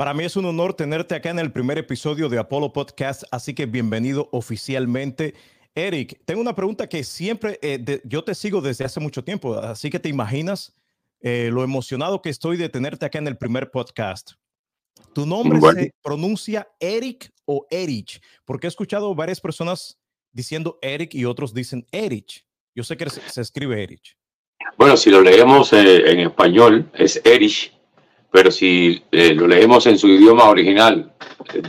Para mí es un honor tenerte acá en el primer episodio de Apollo Podcast, así que bienvenido oficialmente. Eric, tengo una pregunta que siempre, eh, yo te sigo desde hace mucho tiempo, así que te imaginas eh, lo emocionado que estoy de tenerte acá en el primer podcast. ¿Tu nombre se pronuncia Eric o Erich? Porque he escuchado varias personas diciendo Eric y otros dicen Erich. Yo sé que se, escribe Erich. Bueno, si lo leemos eh, en español es Erich, pero si lo leemos en su idioma original,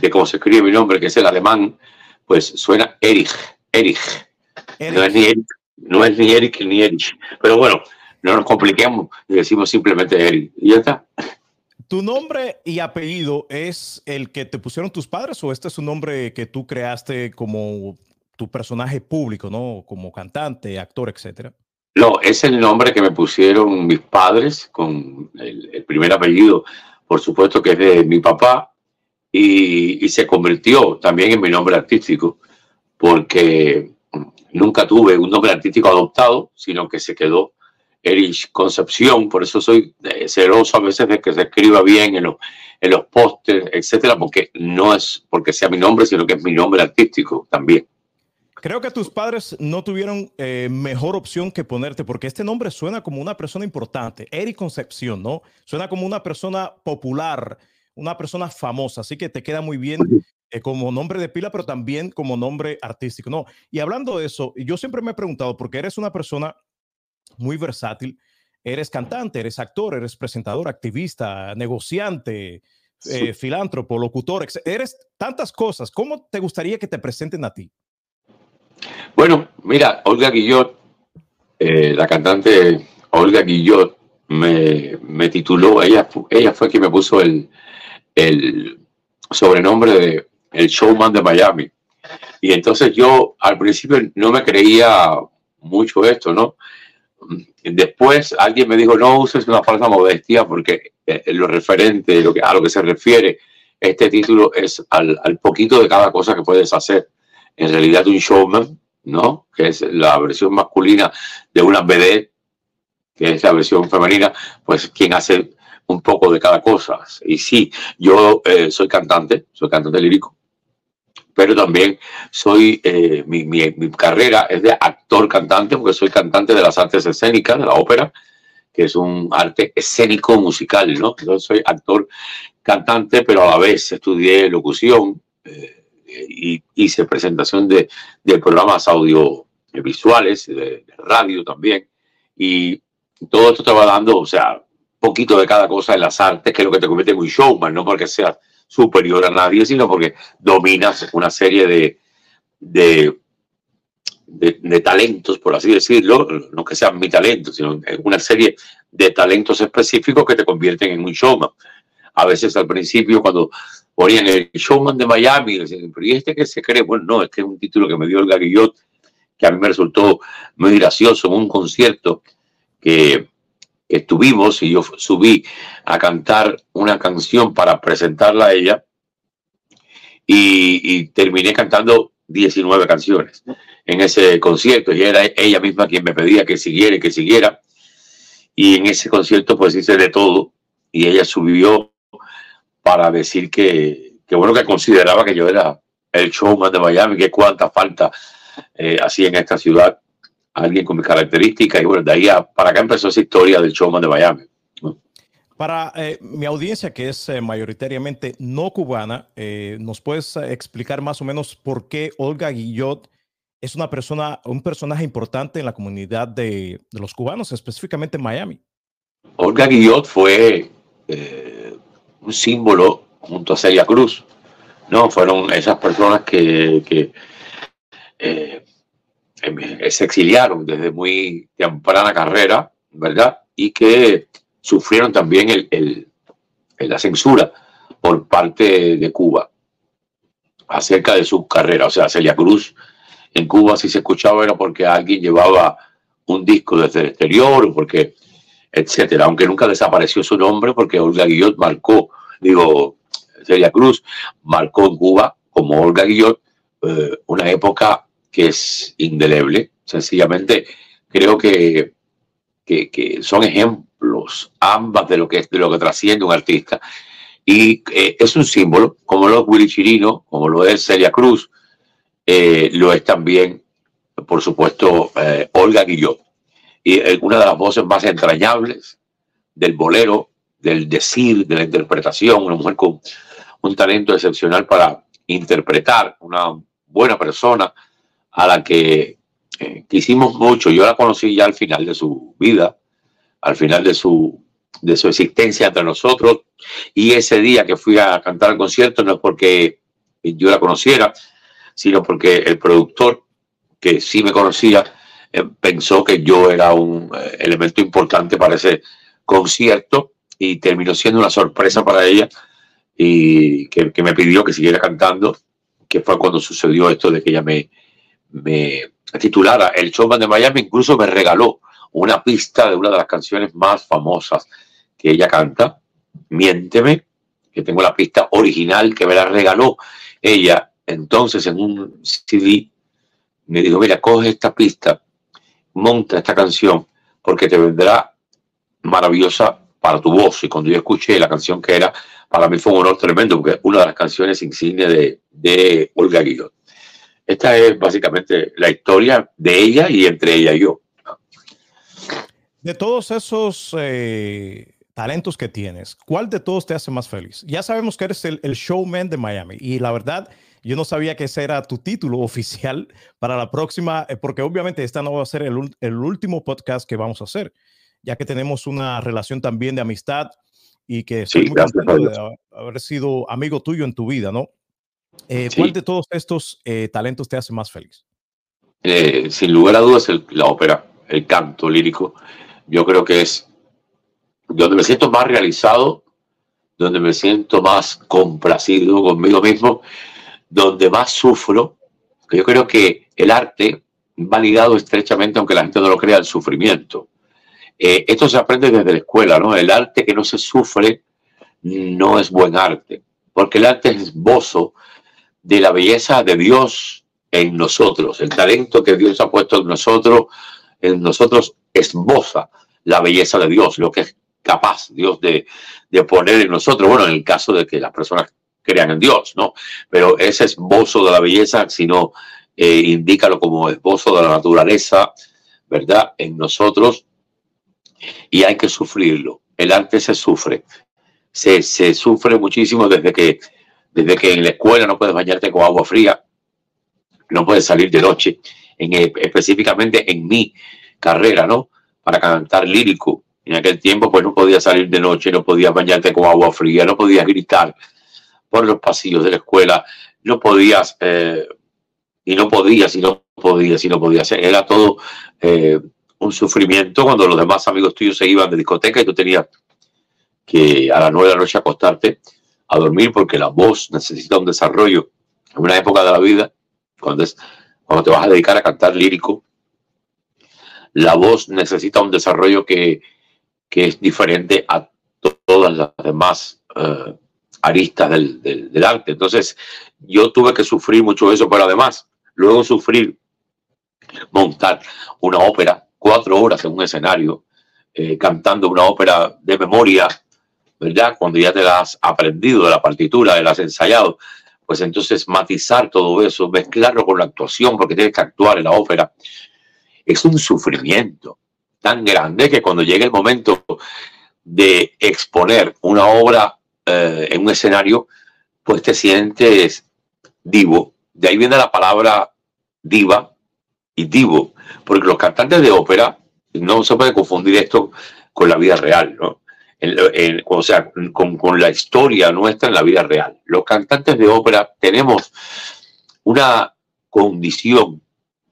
de cómo se escribe mi nombre, que es el alemán, pues suena Erich. Erich. No es ni Eric, no es ni Eric ni Erich. Pero bueno, no nos compliquemos y decimos simplemente Eric. Y ya está. ¿Tu nombre y apellido es el que te pusieron tus padres o este es un nombre que tú creaste como tu personaje público, ¿no? Como cantante, actor, etcétera? No, es el nombre que me pusieron mis padres con el, primer apellido, por supuesto que es de mi papá, y, se convirtió también en mi nombre artístico porque nunca tuve un nombre artístico adoptado, sino que se quedó Erich Concepción, por eso soy celoso a veces de que se escriba bien en los, en los pósters, etcétera, porque no es porque sea mi nombre, sino que es mi nombre artístico también. Creo que tus padres no tuvieron eh, mejor opción que ponerte, porque este nombre suena como una persona importante. Eric Concepción, ¿no? Suena como una persona popular, una persona famosa, así que te queda muy bien eh, como nombre de pila, pero también como nombre artístico. No, y hablando de eso, yo siempre me he preguntado, porque eres una persona muy versátil, eres cantante, eres actor, eres presentador, activista, negociante, eh, filántropo, locutor, eres tantas cosas. ¿Cómo te gustaría que te presenten a ti? Bueno, mira, Olga Guillot, eh, la cantante Olga Guillot, me, me, tituló, ella, ella fue quien me puso el, el sobrenombre de el showman de Miami. Y entonces yo al principio no me creía mucho esto, ¿no? Después alguien me dijo, no uses una falsa modestia porque eh, lo referente lo que, a lo que se refiere este título es al, al, poquito de cada cosa que puedes hacer. En realidad un showman, ¿no? Que es la versión masculina de una BD, que es la versión femenina, pues quien hace un poco de cada cosa. Y sí, yo eh, soy cantante, soy cantante lírico, pero también soy, eh, mi, mi, carrera es de actor cantante, porque soy cantante de las artes escénicas, de la ópera, que es un arte escénico musical, ¿no? Entonces soy actor cantante, pero a la vez estudié locución eh, y hice presentación de, de programas audiovisuales, de, de radio también, y todo esto te va dando, o sea, poquito de cada cosa en las artes, que es lo que te convierte en un showman, no porque seas superior a nadie, sino porque dominas una serie de, de, de, talentos, por así decirlo, no que sean mi talento, sino una serie de talentos específicos que te convierten en un showman. A veces al principio cuando ponían el showman de Miami, pero ¿y este que se cree? Bueno, no, es que es un título que me dio el Gaguillot, que a mí me resultó muy gracioso en un concierto que estuvimos y yo subí a cantar una canción para presentarla a ella y, terminé cantando 19 canciones en ese concierto. Y era ella misma quien me pedía que siguiera y que siguiera. Y en ese concierto pues hice de todo y ella subió para decir que, que bueno que consideraba que yo era el showman de Miami, que cuánta falta eh, hacía en esta ciudad alguien con mis características y bueno, de ahí para acá empezó esa historia del showman de Miami. Para eh, mi audiencia que es eh, mayoritariamente no cubana, eh, ¿nos puedes explicar más o menos por qué Olga Guillot es una persona, un personaje importante en la comunidad de, de los cubanos, específicamente en Miami? Olga Guillot fue un símbolo junto a Celia Cruz, ¿no? Fueron esas personas que, que Em, se exiliaron desde muy temprana carrera, ¿verdad? Y que sufrieron también la censura por parte de Cuba acerca de su carrera. O sea, Celia Cruz en Cuba si se escuchaba era porque alguien llevaba un disco desde el exterior o porque, etcétera, aunque nunca desapareció su nombre porque Olga Guillot marcó, digo, Celia Cruz marcó en Cuba como Olga Guillot eh, una época que es indeleble. Sencillamente creo que, que, son ejemplos ambas de lo que, de lo que trasciende un artista. Y eh, es un símbolo, como lo es Willy Chirino, como lo es Celia Cruz, eh, lo es también, por supuesto, Olga Guillot. Y una de las voces más entrañables del bolero, del decir, de la interpretación, una mujer con un talento excepcional para interpretar, una buena persona a la que quisimos mucho. Yo la conocí ya al final de su vida, al final de su, de su existencia entre nosotros. Y ese día que fui a cantar el concierto no es porque yo la conociera, sino porque el productor, que sí me conocía, eh, pensó que yo era un eh, elemento importante para ese concierto y terminó siendo una sorpresa para ella y que, que, me pidió que siguiera cantando, que fue cuando sucedió esto de que ella me, me titulara el showman de Miami, incluso me regaló una pista de una de las canciones más famosas que ella canta, Miénteme, que tengo la pista original que me la regaló ella entonces en un CD. Me dijo, mira, coge esta pista, monta esta canción, porque te vendrá maravillosa para tu voz. Y cuando yo escuché la canción que era, para mí fue un honor tremendo, porque es una de las canciones insignia de, de Olga Guillot. Esta es básicamente la historia de ella y entre ella y yo. De todos esos eh, talentos que tienes, ¿cuál de todos te hace más feliz? Ya sabemos que eres el, showman de Miami y la verdad, yo no sabía que ese era tu título oficial para la próxima, eh, porque obviamente esta no va a ser el, el, último podcast que vamos a hacer, ya que tenemos una relación también de amistad y que sí, muy de haber sido amigo tuyo en tu vida, ¿no? Eh, ¿Cuál de todos estos eh, talentos te hace más feliz? sin lugar a dudas, la ópera, el canto lírico. Yo creo que es donde me siento más realizado, donde me siento más complacido conmigo mismo, donde más sufro, yo creo que el arte va ligado estrechamente, aunque la gente no lo crea, al sufrimiento. Eh, esto se aprende desde la escuela, ¿no? El arte que no se sufre no es buen arte, porque el arte es esbozo de la belleza de Dios en nosotros, el talento que Dios ha puesto en nosotros, en nosotros esboza la belleza de Dios, lo que es capaz Dios de, poner en nosotros, bueno, en el caso de que las personas crean en Dios, ¿no? Pero ese esbozo de la belleza, sino eh, indícalo como esbozo de la naturaleza, ¿verdad? En nosotros y hay que sufrirlo. El arte se sufre, se, se sufre muchísimo desde que, desde que en la escuela no puedes bañarte con agua fría, no puedes salir de noche, en, específicamente en mi carrera, ¿no? Para cantar lírico, en aquel tiempo, pues no podía salir de noche, no podías bañarte con agua fría, no podías gritar por los pasillos de la escuela, no podías, eh, y no podías, y no podías, y no podías. Era todo eh, un sufrimiento cuando los demás amigos tuyos se iban de discoteca y tú tenías que a las nueve de la noche acostarte a dormir porque la voz necesita un desarrollo en una época de la vida, cuando, cuando te vas a dedicar a cantar lírico, la voz necesita un desarrollo que que es diferente a todas las demás eh, aristas del, arte. Entonces, yo tuve que sufrir mucho eso, pero además, luego sufrir montar una ópera, cuatro horas en un escenario, eh, cantando una ópera de memoria, ¿verdad? Cuando ya te la has aprendido de la partitura, te la has ensayado, pues entonces matizar todo eso, mezclarlo con la actuación, porque tienes que actuar en la ópera, es un sufrimiento tan grande que cuando llegue el momento de exponer una obra eh, en un escenario, pues te sientes divo. De ahí viene la palabra diva y divo, porque los cantantes de ópera no se puede confundir esto con la vida real, ¿no? o sea, con, con la historia nuestra en la vida real. Los cantantes de ópera tenemos una condición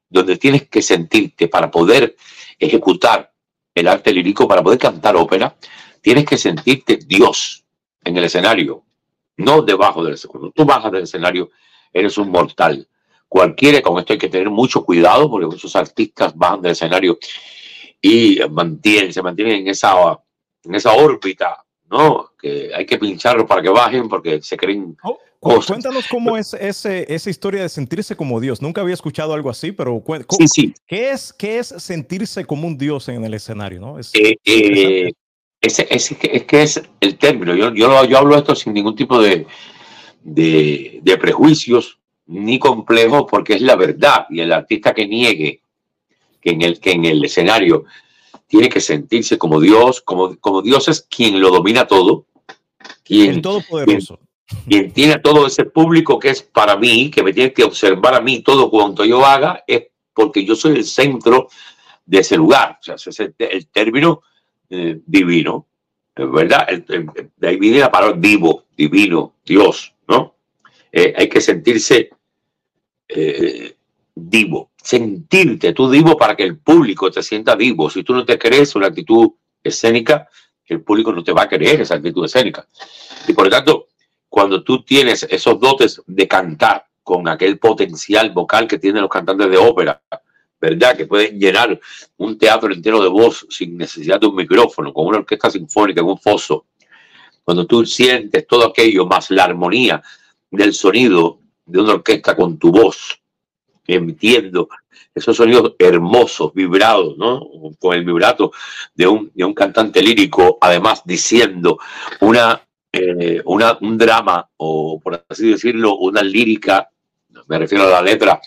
donde tienes que sentirte para poder ejecutar el arte lírico, para poder cantar ópera, tienes que sentirte Dios en el escenario, no debajo del escenario. Cuando tú bajas del escenario, eres un mortal. Cualquiera, con esto hay que tener mucho cuidado porque esos artistas bajan del escenario y mantienen, se mantienen en esa, en esa órbita, ¿no? Que hay que pincharlo para que bajen porque se creen oh, Cuéntanos cómo es ese, esa historia de sentirse como Dios. Nunca había escuchado algo así, pero sí, sí. ¿qué, es, ¿qué es sentirse como un Dios en el escenario? ¿no? Eh, eh, ese, ese, es que es el término. Yo, yo, yo hablo esto sin ningún tipo de, de, de prejuicios ni complejos, porque es la verdad. Y el artista que niegue que en el, que en el escenario tiene que sentirse como Dios, como, como Dios es quien lo domina todo, quien, todopoderoso. Quien, tiene todo ese público que es para mí, que me tiene que observar a mí todo cuanto yo haga, es porque yo soy el centro de ese lugar. O sea, es el, término eh, divino, ¿verdad? de ahí viene la palabra vivo, divino, Dios, ¿no? Eh, hay que sentirse eh, divo, sentirte tú divo para que el público te sienta vivo. Si tú no te crees una actitud escénica, el público no te va a creer esa actitud escénica. Y por lo tanto, cuando tú tienes esos dotes de cantar con aquel potencial vocal que tienen los cantantes de ópera, ¿verdad? Que pueden llenar un teatro entero de voz sin necesidad de un micrófono, con una orquesta sinfónica en un foso. Cuando tú sientes todo aquello más la armonía del sonido de una orquesta con tu voz, emitiendo esos sonidos hermosos, vibrados, ¿no? Con el vibrato de un, de un cantante lírico, además diciendo una, eh, una, un drama, o por así decirlo, una lírica, me refiero a la letra,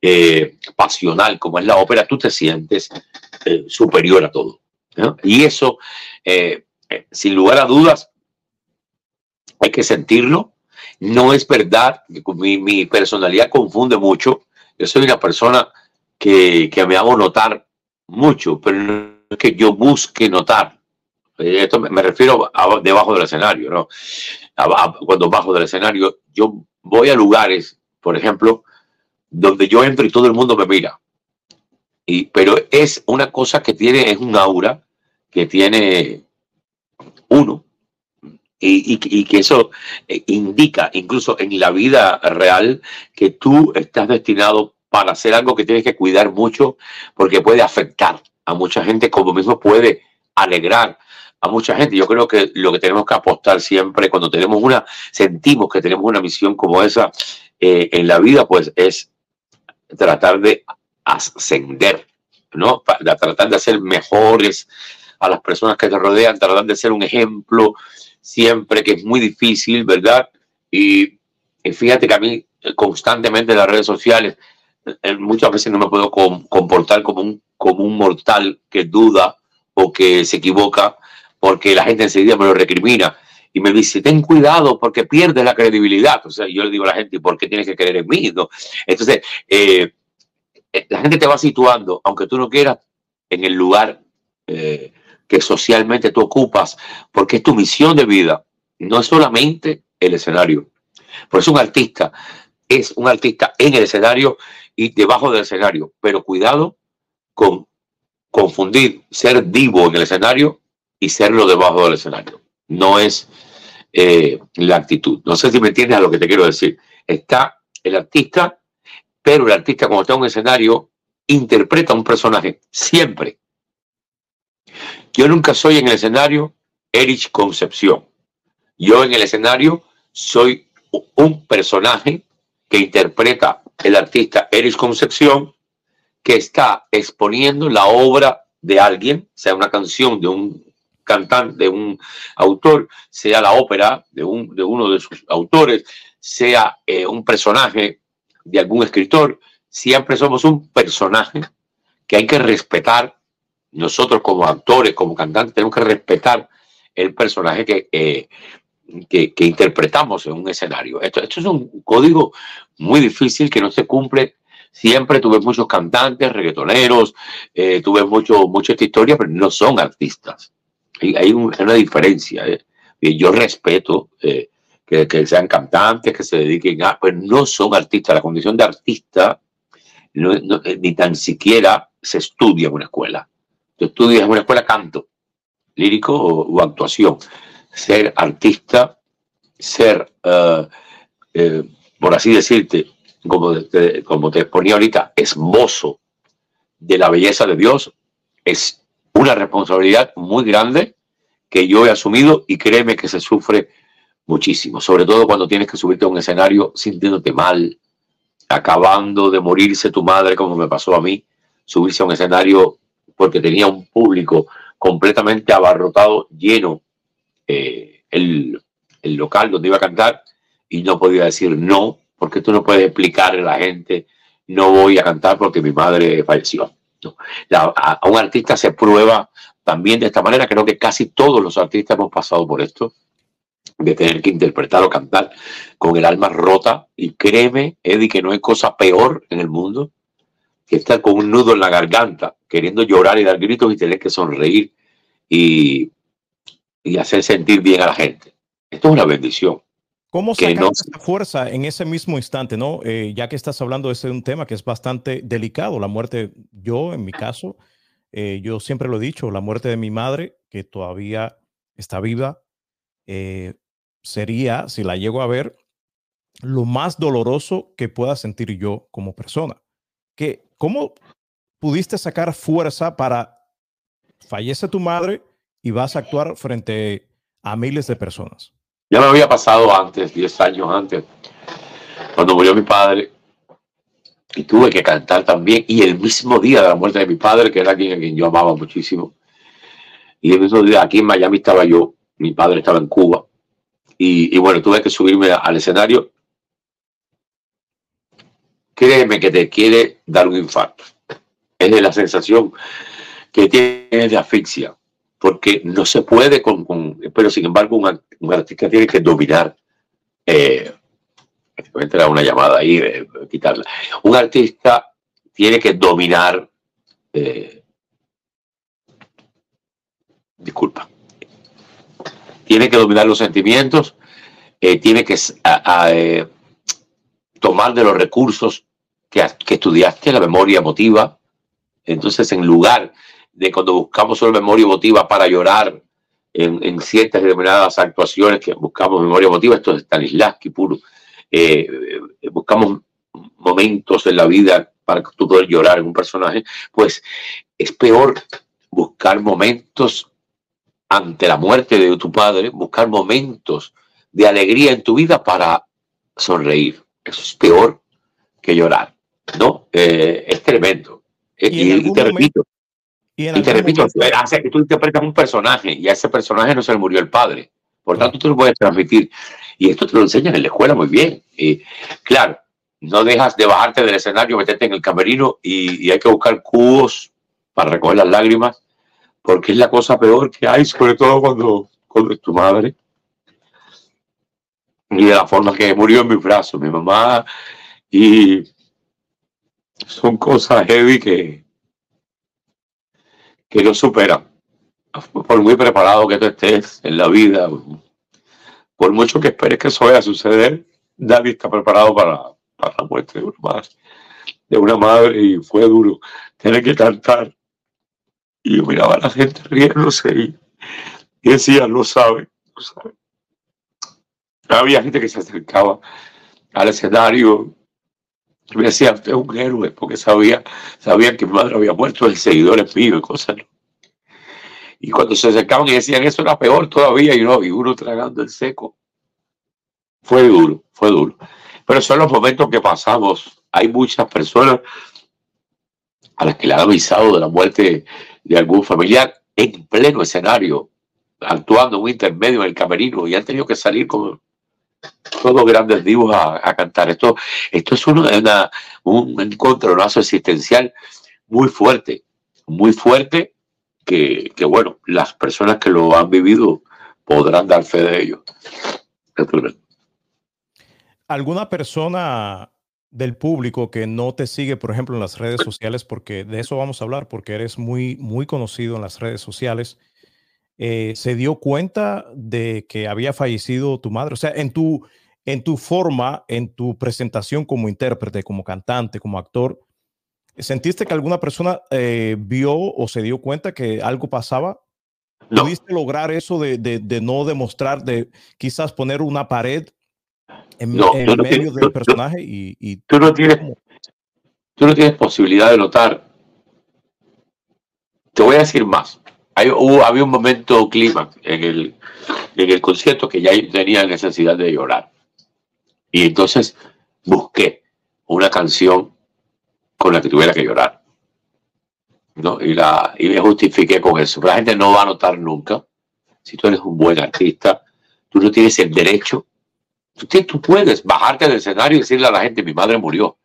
eh, pasional como es la ópera, tú te sientes eh, superior a todo. Y eso, sin lugar a dudas, hay que sentirlo. No es verdad, mi, mi personalidad confunde mucho yo soy una persona que, que me hago notar mucho, pero es que yo busque notar. Eh, esto me, refiero a debajo del escenario, ¿no? cuando bajo del escenario, yo voy a lugares, por ejemplo, donde yo entro y todo el mundo me mira. Y, pero es una cosa que tiene, es un aura que tiene uno. Y, y, que eso eh, indica incluso en la vida real que tú estás destinado para hacer algo que tienes que cuidar mucho porque puede afectar a mucha gente como mismo puede alegrar a mucha gente. Yo creo que lo que tenemos que apostar siempre cuando tenemos una, sentimos que tenemos una misión como esa eh, en la vida, pues es tratar de ascender, ¿no? Para tratar de hacer mejores a las personas que te rodean, tratar de ser un ejemplo siempre, que es muy difícil, ¿verdad? Y, fíjate que a mí constantemente en las redes sociales, eh, muchas veces no me puedo comportar como un, como un mortal que duda o que se equivoca, porque la gente enseguida me lo recrimina y me dice, ten cuidado porque pierdes la credibilidad. O sea, yo le digo a la gente, ¿por qué tienes que creer en mí? ¿No? Entonces, eh, eh, la gente te va situando, aunque tú no quieras, en el lugar que socialmente tú ocupas, porque es tu misión de vida, no es solamente el escenario. Por eso un artista es un artista en el escenario y debajo del escenario, pero cuidado con confundir ser vivo en el escenario y serlo debajo del escenario. No es eh, la actitud. No sé si me entiendes a lo que te quiero decir. Está el artista, pero el artista cuando está en un escenario interpreta un personaje siempre yo nunca soy en el escenario Erich Concepción. Yo en el escenario soy un personaje que interpreta el artista Erich Concepción que está exponiendo la obra de alguien, sea una canción de un cantante, de un autor, sea la ópera de, un, de uno de sus autores, sea eh, un personaje de algún escritor, siempre somos un personaje que hay que respetar nosotros como actores, como cantantes, tenemos que respetar el personaje que, eh, que, interpretamos en un escenario. Esto, esto es un código muy difícil que no se cumple siempre tuve muchos cantantes, reggaetoneros, eh, tuve mucho, mucha historia, pero no son artistas. Hay, una diferencia. Eh. yo respeto eh, que, sean cantantes, que se dediquen a, pero no son artistas. La condición de artista ni tan siquiera se estudia en una escuela. Tú estudias en una escuela canto, lírico o, actuación. Ser artista, ser, eh, eh, por así decirte, como te, como te exponía ahorita, esbozo de la belleza de Dios, es una responsabilidad muy grande que yo he asumido y créeme que se sufre muchísimo, sobre todo cuando tienes que subirte a un escenario sintiéndote mal, acabando de morirse tu madre, como me pasó a mí, subirse a un escenario porque tenía un público completamente abarrotado, lleno eh, el, el local donde iba a cantar y no podía decir no, porque tú no puedes explicarle a la gente, no voy a cantar porque mi madre falleció. A, un artista se prueba también de esta manera. Creo que casi todos los artistas hemos pasado por esto, de tener que interpretar o cantar con el alma rota. Y créeme, Eddie, que no hay cosa peor en el mundo que estar con un nudo en la garganta, queriendo llorar y dar gritos y tener que sonreír y, y hacer sentir bien a la gente. Esto es una bendición. ¿Cómo sacar esa fuerza en ese mismo instante, no? Eh, ya que estás hablando de ese un tema que es bastante delicado, la muerte, yo en mi caso, eh, yo siempre lo he dicho, la muerte de mi madre, que todavía está viva, eh, sería, si la llego a ver, lo más doloroso que pueda sentir yo como persona. Que, ¿Cómo pudiste sacar fuerza para fallece tu madre y vas a actuar frente a miles de personas? Ya me había pasado antes, 10 años antes, cuando murió mi padre, y tuve que cantar también, y el mismo día de la muerte de mi padre, que era quien, yo amaba muchísimo, y el mismo día aquí en Miami estaba yo, mi padre estaba en Cuba, y, y bueno, tuve que subirme al escenario. Créeme que te quiere dar un infarto. Es de la sensación que tienes de asfixia porque no se puede con, pero sin embargo un, artista tiene que dominar, eh, era una llamada ahí, quitarla, un artista tiene que dominar, eh, disculpa, tiene que dominar los sentimientos, eh, tiene que eh, tomar de los recursos que, que estudiaste, la memoria emotiva, entonces en lugar de cuando buscamos solo memoria emotiva para llorar en, ciertas determinadas actuaciones que buscamos memoria emotiva, esto es Stanislavski puro. Eh, eh, buscamos momentos en la vida para que tú puedas llorar en un personaje, pues es peor buscar momentos ante la muerte de tu padre, buscar momentos de alegría en tu vida para sonreír. Eso es peor que llorar, ¿no? Eh, es tremendo. Y, te repito, y, te repito, hace que tú interpretas un personaje y a ese personaje no se le murió el padre. Por tanto, tú lo puedes transmitir. Y esto te lo enseñan en la escuela muy bien. Y claro, no dejas de bajarte del escenario, meterte en el camerino y, hay que buscar cubos para recoger las lágrimas, porque es la cosa peor que hay, sobre todo cuando, cuando es tu madre. Y de la forma que murió en mis brazos, mi mamá. Y son cosas heavy que, que lo supera. Por muy preparado que tú estés en la vida, por mucho que esperes que eso vaya a suceder, nadie está preparado para, para la muerte de una, madre y fue duro tener que cantar. Y yo miraba a la gente riéndose y, y decía, lo sabe, lo sabe. Había gente que se acercaba al escenario me decía, usted es un héroe, porque sabía, sabía que mi madre había muerto, el seguidor es mío y cosas. Y cuando se acercaban y decían eso era peor todavía, y no, y uno tragando el seco. Fue duro, fue duro. Pero son los momentos que pasamos. Hay muchas personas a las que le han avisado de la muerte de algún familiar en pleno escenario, actuando en un intermedio en el camerino, y han tenido que salir como todos grandes divos a, cantar. Esto, esto es una, un encontronazo existencial muy fuerte, muy fuerte, que, bueno, las personas que lo han vivido podrán dar fe de ello. ¿Alguna persona del público que no te sigue, por ejemplo, en las redes sociales, porque de eso vamos a hablar, porque eres muy, muy conocido en las redes sociales, eh, se dio cuenta de que había fallecido tu madre? O sea, en tu, en tu forma, en tu presentación como intérprete, como cantante, como actor, ¿sentiste que alguna persona eh, vio o se dio cuenta que algo pasaba? ¿Pudiste lograr eso de, de, no demostrar, de quizás poner una pared en, medio del personaje? Y, tú, no tienes, tú no tienes posibilidad de notar. Te voy a decir más había un momento clima en el, en el concierto que ya tenía necesidad de llorar. Y entonces busqué una canción con la que tuviera que llorar. ¿no? Y, la, y me justifiqué con eso. la gente no va a notar nunca. Si tú eres un buen artista, tú no tienes el derecho. Tú, tú puedes bajarte del escenario y decirle a la gente, mi madre murió.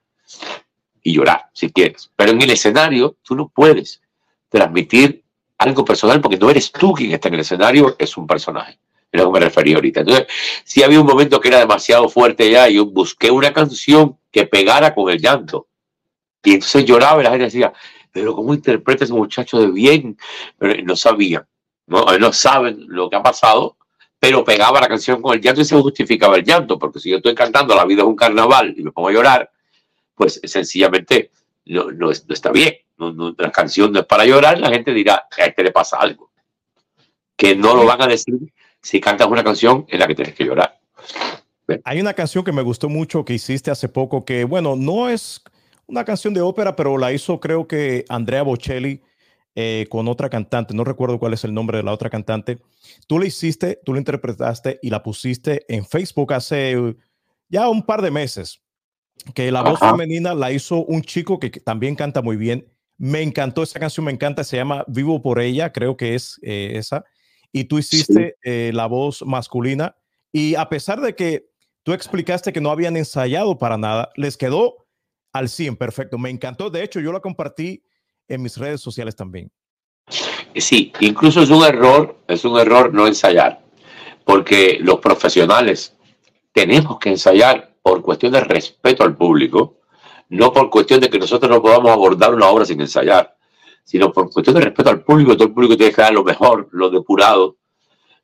Y llorar, si quieres. Pero en el escenario, tú no puedes transmitir algo personal porque no eres tú quien está en el escenario, es un personaje. Es lo que me refería ahorita. Entonces, sí había un momento que era demasiado fuerte ya y yo busqué una canción que pegara con el llanto. Y entonces lloraba y la gente decía, pero ¿cómo interpreta ese muchacho de bien? No sabían, ¿no? no saben lo que ha pasado, pero pegaba la canción con el llanto y se justificaba el llanto, porque si yo estoy cantando La vida es un carnaval y me pongo a llorar, pues sencillamente no, no, está bien. La canción no es para llorar, la gente dirá, a este le pasa algo. Que no lo van a decir si cantas una canción en la que tienes que llorar. Hay una canción que me gustó mucho que hiciste hace poco que, bueno, no es una canción de ópera, pero la hizo creo que Andrea Bocelli eh, con otra cantante. No recuerdo cuál es el nombre de la otra cantante. Tú la hiciste, tú la interpretaste y la pusiste en Facebook hace ya un par de meses. Que la voz femenina la hizo un chico que, también canta muy bien. Me encantó esa canción, me encanta. Se llama Vivo por ella, creo que es eh, esa y tú hiciste eh, la voz masculina. Y a pesar de que tú explicaste que no habían ensayado para nada, les quedó al 100 perfecto. Me encantó. De hecho, yo la compartí en mis redes sociales también. Sí, incluso es un error, es un error no ensayar, porque los profesionales tenemos que ensayar por cuestión de respeto al público, no por cuestión de que nosotros no podamos abordar una obra sin ensayar sino por cuestión de respeto al público, todo el público tiene que dar lo mejor, lo depurado.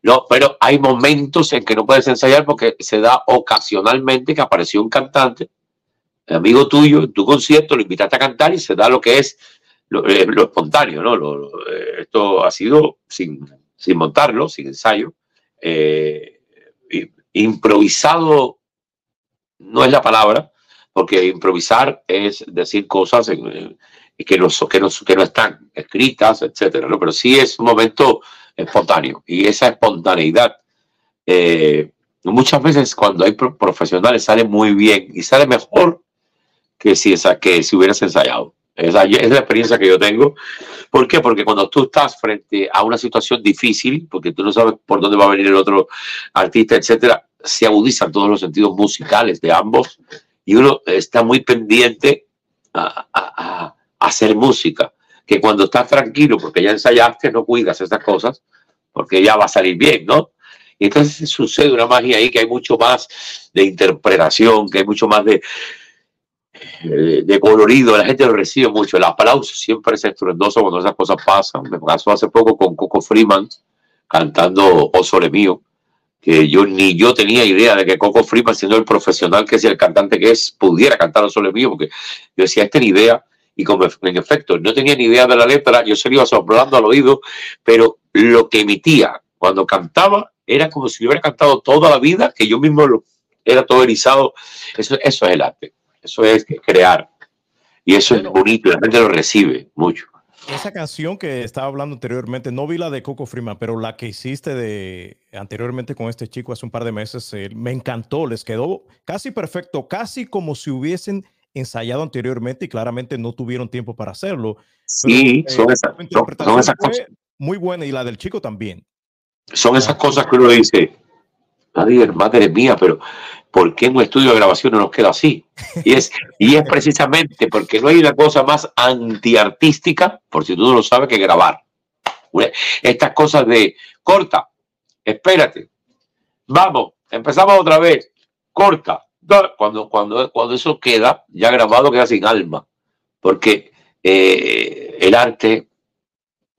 No, pero hay momentos en que no puedes ensayar porque se da ocasionalmente que apareció un cantante, amigo tuyo, en tu concierto, lo invitaste a cantar y se da lo que es lo, eh, espontáneo, ¿no? Eh, esto ha sido sin, sin montarlo, sin ensayo. Eh, improvisado no es la palabra, porque improvisar es decir cosas en, que no, que, no, que no están escritas, etcétera, ¿no? Pero sí es un momento espontáneo y esa espontaneidad eh, muchas veces cuando hay profesionales sale muy bien y sale mejor que si, esa, que si hubieras ensayado. Esa es la experiencia que yo tengo. ¿Por qué? Porque cuando tú estás frente a una situación difícil, porque tú no sabes por dónde va a venir el otro artista, etcétera, se agudizan todos los sentidos musicales de ambos y uno está muy pendiente a hacer música, que cuando estás tranquilo, porque ya ensayaste, no cuidas esas cosas, porque ya va a salir bien, ¿no? Y entonces sucede una magia ahí que hay mucho más de interpretación, que hay mucho más de, eh, de colorido, la gente lo recibe mucho, el aplauso siempre es estruendoso cuando esas cosas pasan. Me pasó hace poco con Coco Freeman cantando O Sole Mío, que yo ni yo tenía idea de que Coco Freeman, siendo el profesional que es el cantante que es, pudiera cantar O Sole Mío, porque yo decía, este ni idea y como en efecto no tenía ni idea de la letra, yo se lo iba soplando al oído, pero lo que emitía cuando cantaba era como si hubiera cantado toda la vida, que yo mismo lo, era todo erizado. Eso, eso es el arte, eso es crear. Y eso es bonito, la gente lo recibe mucho. Esa canción que estaba hablando anteriormente, no vi la de Coco Freeman, pero la que hiciste de anteriormente con este chico hace un par de meses, eh, me encantó, les quedó casi perfecto, casi como si hubiesen ensayado anteriormente y claramente no tuvieron tiempo para hacerlo. Sí, eh, son, esas, cosas. Muy buena y la del chico también. Son esas cosas que uno dice, madre mía, pero ¿por qué en un estudio de grabación no nos queda así? Y es, y es precisamente porque no hay una cosa más antiartística, por si tú no lo sabes, que grabar. Estas cosas de corta, espérate, vamos, empezamos otra vez, corta, cuando, cuando, cuando eso queda, ya grabado, queda sin alma, porque eh, el arte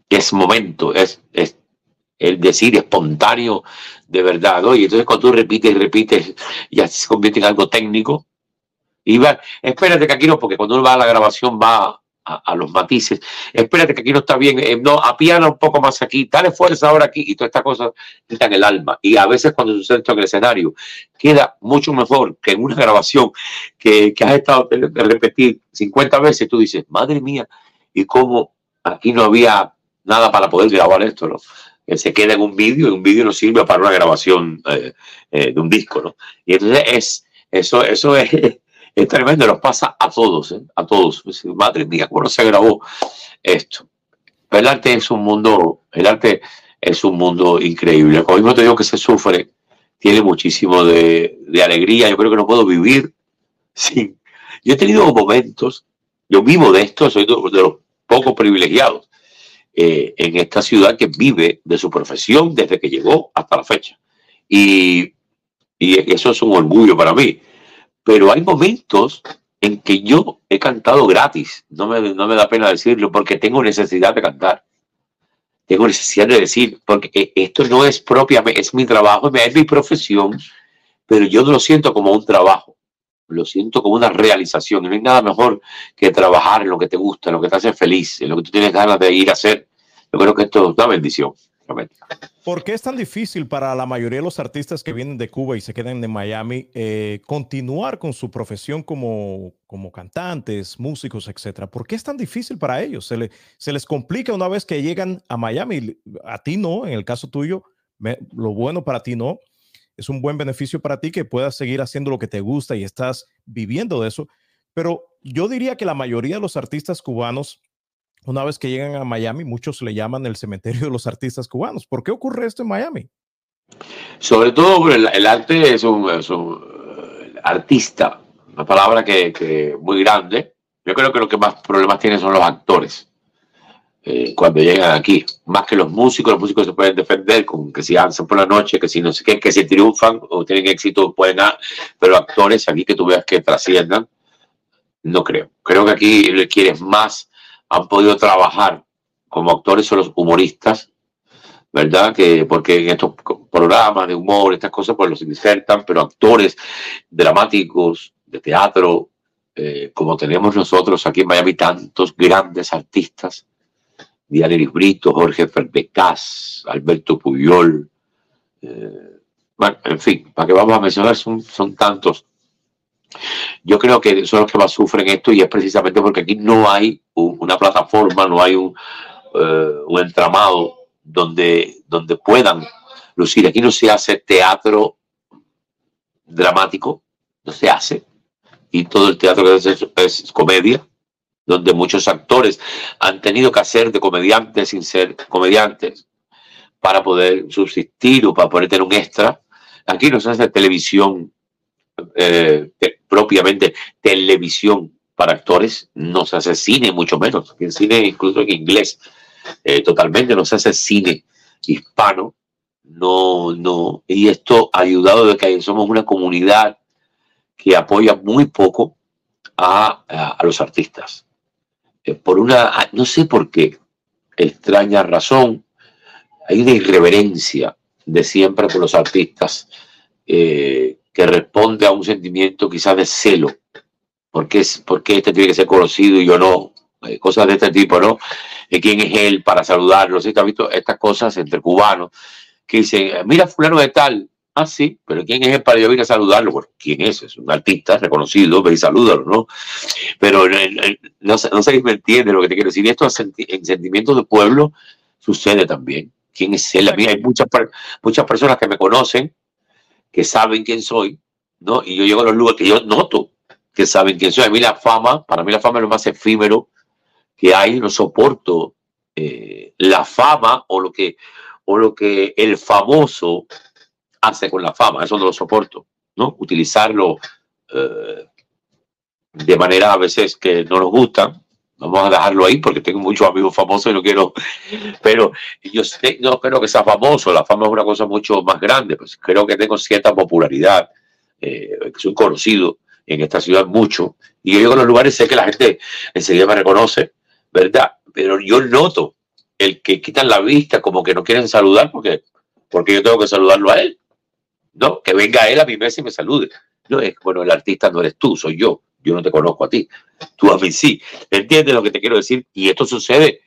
es momento, es, es el decir espontáneo de verdad, ¿no? Y entonces cuando tú repites y repites, ya se convierte en algo técnico. Y va, espérate que aquí no, porque cuando uno va a la grabación va a, los matices. Espérate que aquí no está bien, eh, no, apiana un poco más aquí, dale fuerza ahora aquí y todas estas cosas en el alma. Y a veces cuando sucede esto en el escenario, queda mucho mejor que en una grabación que, que has estado de repetir 50 veces, tú dices, madre mía, y cómo aquí no había nada para poder grabar esto, ¿no? Se queda en un vídeo y un vídeo no sirve para una grabación eh, eh, de un disco, ¿no? Y entonces es, eso, eso es tremendo, nos pasa a todos, ¿eh? a todos. Madre mía, ¿cómo no se grabó esto? el arte es un mundo, el arte es un mundo increíble. Como mismo te digo que se sufre, tiene muchísimo de, de alegría. Yo creo que no puedo vivir sin. Yo he tenido momentos, yo vivo de esto, soy de los pocos privilegiados eh, en esta ciudad que vive de su profesión desde que llegó hasta la fecha. Y, y eso es un orgullo para mí. Pero hay momentos en que yo he cantado gratis, no me, no me da pena decirlo, porque tengo necesidad de cantar. Tengo necesidad de decir, porque e, esto no es propia, es mi trabajo, es mi profesión, pero yo no lo siento como un trabajo, lo siento como una realización. No hay nada mejor que trabajar en lo que te gusta, en lo que te hace feliz, en lo que tú tienes ganas de ir a hacer. Yo creo que esto es una bendición. ¿Por qué es tan difícil para la mayoría de los artistas que vienen de Cuba y se quedan en Miami eh, continuar con su profesión como, como cantantes, músicos, etcétera? ¿Por qué es tan difícil para ellos? ¿Se, le, se les complica una vez que llegan a Miami? A ti no, en el caso tuyo, lo bueno para ti no. Es un buen beneficio para ti que puedas seguir haciendo lo que te gusta y estás viviendo de eso. Pero yo diría que la mayoría de los artistas cubanos una vez que llegan a Miami, muchos le llaman el cementerio de los artistas cubanos. ¿Por qué ocurre esto en Miami? Sobre todo el, arte es un, eh, artista, una palabra que, que, muy grande. Yo creo que lo que más problemas tienen son los actores eh, cuando llegan aquí. Más que los músicos, los músicos se pueden defender con que si avanzan por la noche, que si no sé qué, que si triunfan o tienen éxito pueden, pero actores aquí que tú veas que trasciendan, no creo. Creo que aquí quieres más han podido trabajar como actores son los humoristas, ¿verdad? Que porque en estos programas de humor, estas cosas, pues los insertan, pero actores dramáticos, de teatro, eh, como tenemos nosotros aquí en Miami, tantos grandes artistas, Diana Brito, Jorge Ferbecas, Alberto Puyol, eh, bueno, en fin, para que vamos a mencionar, son, son tantos yo creo que son los que más sufren esto y es precisamente porque aquí no hay una plataforma, no hay un, eh, un entramado donde, donde puedan lucir. Aquí no se hace teatro dramático, no se hace. Y todo el teatro que es, es comedia, donde muchos actores han tenido que hacer de comediantes sin ser comediantes para poder subsistir o para poder tener un extra. Aquí no se hace televisión eh, propiamente televisión para actores, no se hace cine, mucho menos. En cine, incluso en inglés, eh, totalmente no se hace cine hispano. No, no. Y esto ha ayudado de que somos una comunidad que apoya muy poco a, a, los artistas. Eh, por una, no sé por qué, extraña razón, hay una irreverencia de siempre por los artistas. Eh, que responde a un sentimiento quizás de celo. porque es, porque este tiene que ser conocido y yo no? Eh, cosas de este tipo, ¿no? ¿Quién es él para saludarlo? ¿Sí? ¿Te has visto estas cosas entre cubanos que dicen, mira fulano de tal? Ah, sí, pero ¿quién es él para yo ir a saludarlo? Bueno, ¿quién es? Es un artista reconocido, ve y salúdalo, ¿no? Pero no, no sé si me entiende lo que te quiero decir. Esto en sentimientos de pueblo sucede también. ¿Quién es él? A mí hay muchas, muchas personas que me conocen que saben quién soy, ¿no? Y yo llego a los lugares que yo noto que saben quién soy. A mí la fama, para mí la fama es lo más efímero que hay, no soporto eh, la fama o lo, que, o lo que el famoso hace con la fama, eso no lo soporto, ¿no? Utilizarlo eh, de manera a veces que no nos gusta, Vamos a dejarlo ahí porque tengo muchos amigos famosos y no quiero. Pero yo no creo que sea famoso. La fama es una cosa mucho más grande. Pues creo que tengo cierta popularidad. Eh, soy conocido en esta ciudad mucho. Y yo llego a los lugares sé que la gente enseguida me reconoce, ¿verdad? Pero yo noto el que quitan la vista, como que no quieren saludar porque, porque yo tengo que saludarlo a él. No, que venga él a mi mesa y me salude. No es, bueno, el artista no eres tú, soy yo yo no te conozco a ti, tú a mí sí. ¿Entiendes lo que te quiero decir? Y esto sucede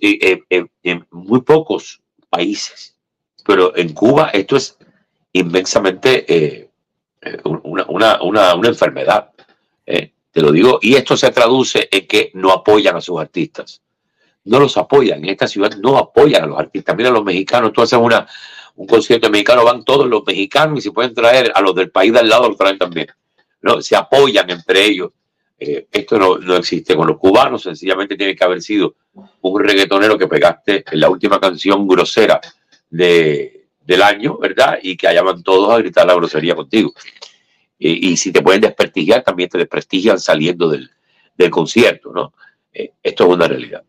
eh, eh, en, muy pocos países, pero en Cuba esto es inmensamente eh, una, una, una, una, enfermedad. te lo digo, y esto se traduce en que no apoyan a sus artistas. No los apoyan. En esta ciudad no apoyan a los artistas. Mira, los mexicanos, tú haces una, un concierto mexicano, van todos los mexicanos y si pueden traer a los del país de al lado, los traen también. ¿no? se apoyan entre ellos. Eh, esto no, no, existe con los cubanos, sencillamente tiene que haber sido un reggaetonero que pegaste en la última canción grosera de, del año, ¿verdad? Y que llaman todos a gritar la grosería contigo. y si te pueden desprestigiar, también te desprestigian saliendo del, del concierto, ¿no? Eh, esto es una realidad.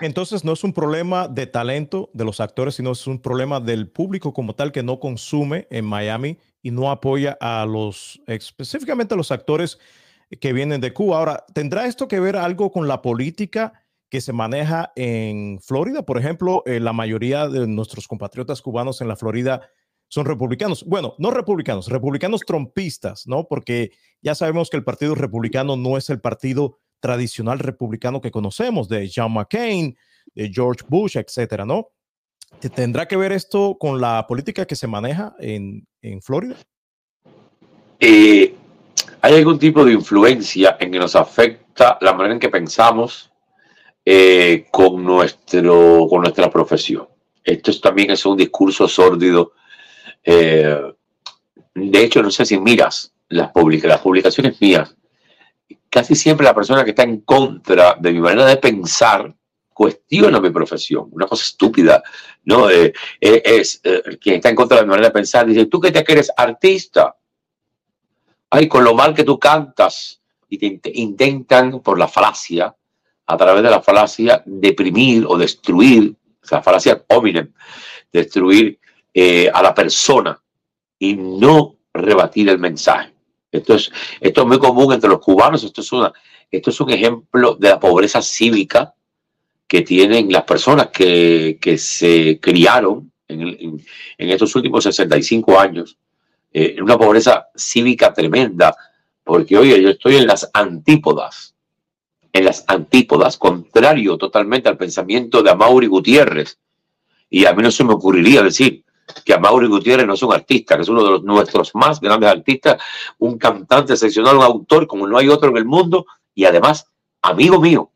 Entonces no es un problema de talento de los actores, sino es un problema del público como tal que no consume en Miami y no apoya a los, específicamente a los actores que vienen de Cuba. Ahora, ¿tendrá esto que ver algo con la política que se maneja en Florida? Por ejemplo, eh, la mayoría de nuestros compatriotas cubanos en la Florida son republicanos. Bueno, no republicanos, republicanos trompistas, ¿no? Porque ya sabemos que el Partido Republicano no es el partido tradicional republicano que conocemos de John McCain, de George Bush, etcétera, ¿no? ¿Tendrá que ver esto con la política que se maneja en, en Florida? Eh, ¿Hay algún tipo de influencia en que nos afecta la manera en que pensamos eh, con, nuestro, con nuestra profesión? Esto también es un discurso sórdido eh, de hecho, no sé si miras las, las publicaciones mías, casi siempre la persona que está en contra de mi manera de pensar cuestiona mi profesión, una cosa estúpida, ¿no? Eh, eh, es quien está en contra de mi manera de pensar, dice, tú que te eres artista, ay, con lo mal que tú cantas, y te intentan por la falacia, a través de la falacia, deprimir o destruir, o sea, falacia hominem, destruir eh, a la persona y no rebatir el mensaje. Esto es, esto es muy común entre los cubanos. Esto es, una, esto es un ejemplo de la pobreza cívica que tienen las personas que, que se criaron en, en, estos últimos 65 años. Eh, una pobreza cívica tremenda, porque oye, yo estoy en las antípodas, en las antípodas, contrario totalmente al pensamiento de Amaury Gutiérrez. Y a mí no se me ocurriría decir que a Mauri Gutiérrez no es un artista, que es uno de los, nuestros más grandes artistas, un cantante excepcional, un autor como no hay otro en el mundo y además amigo mío.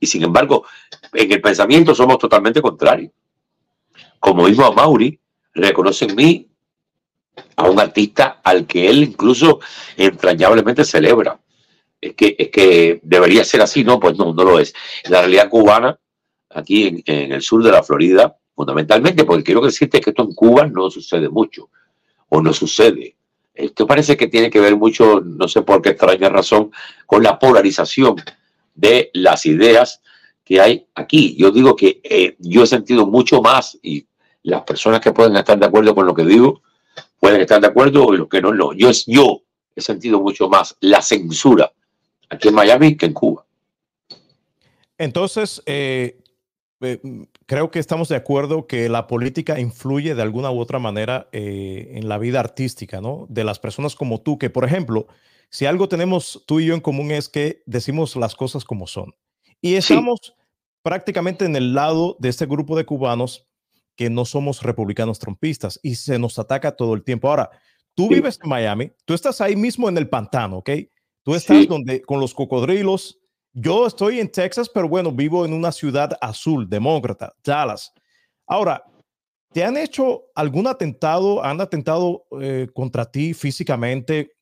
Y sin embargo, en el pensamiento somos totalmente contrarios. Como mismo Mauri, reconoce en mí a un artista al que él incluso entrañablemente celebra. Es que, es que debería ser así, no, pues no, no lo es. La realidad cubana, aquí en el sur de la Florida, fundamentalmente, porque quiero decirte que esto en Cuba no sucede mucho, o no sucede. Esto parece que tiene que ver mucho, no sé por qué extraña razón, con la polarización de las ideas que hay aquí. Yo digo que eh, yo he sentido mucho más, y las personas que pueden estar de acuerdo con lo que digo, pueden estar de acuerdo y los que no, no. Yo, yo he sentido mucho más la censura aquí en Miami que en Cuba. Entonces, eh, eh, mm, creo que estamos de acuerdo que la política influye de alguna u otra manera eh, en la vida artística, ¿no? De las personas como tú, que por ejemplo, si algo tenemos tú y yo en común es que decimos las cosas como son. Y estamos prácticamente en el lado de este grupo de cubanos que no somos republicanos trompistas y se nos ataca todo el tiempo. Ahora, tú vives en Miami, tú estás ahí mismo en el pantano, ¿ok? Tú estás donde con los cocodrilos, yo estoy en Texas, pero bueno, vivo en una ciudad azul, demócrata, Dallas. Ahora, ¿te han hecho algún atentado? ¿Han atentado eh, contra ti físicamente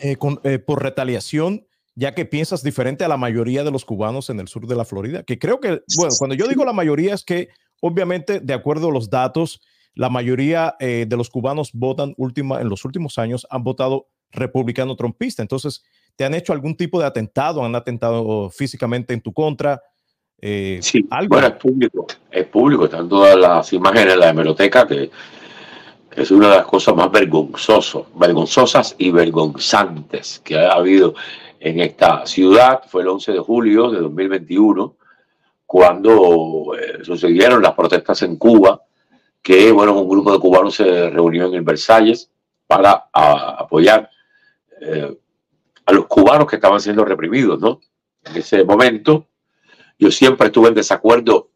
eh, eh, por retaliación? ya que piensas diferente a la mayoría de los cubanos en el sur de la Florida, que creo que, bueno, cuando yo digo la mayoría es que obviamente, de acuerdo a los datos, la mayoría de los cubanos votan última, en los últimos años han votado republicano trompista. Entonces, ¿Te han hecho algún tipo de atentado? ¿Han atentado físicamente en tu contra? Eh, sí, ¿algo? bueno, es público, es público, están todas las imágenes en la hemeroteca, que, es una de las cosas más vergonzosas, vergonzosas y vergonzantes que ha habido en esta ciudad. Fue el 11 de julio de 2021, cuando eh, sucedieron las protestas en Cuba, que bueno, un grupo de cubanos se reunió en el Versalles para apoyar eh, a los cubanos que estaban siendo reprimidos, ¿no? En ese momento, yo siempre estuve en desacuerdo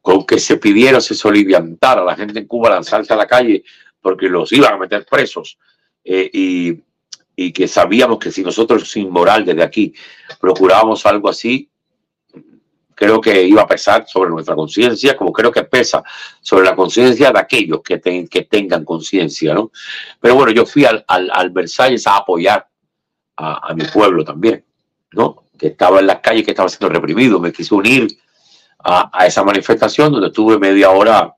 con que se pidiera, se soliviantara a la gente en Cuba lanzarse a la calle porque los iban a meter presos eh, y, y, que sabíamos que si nosotros sin moral desde aquí procurábamos algo así, creo que iba a pesar sobre nuestra conciencia, como creo que pesa sobre la conciencia de aquellos que, que tengan conciencia, ¿no? Pero bueno, yo fui al, al, al Versalles a apoyar a, mi pueblo también, ¿no? Que estaba en las calles, que estaba siendo reprimido. Me quise unir a, esa manifestación donde estuve media hora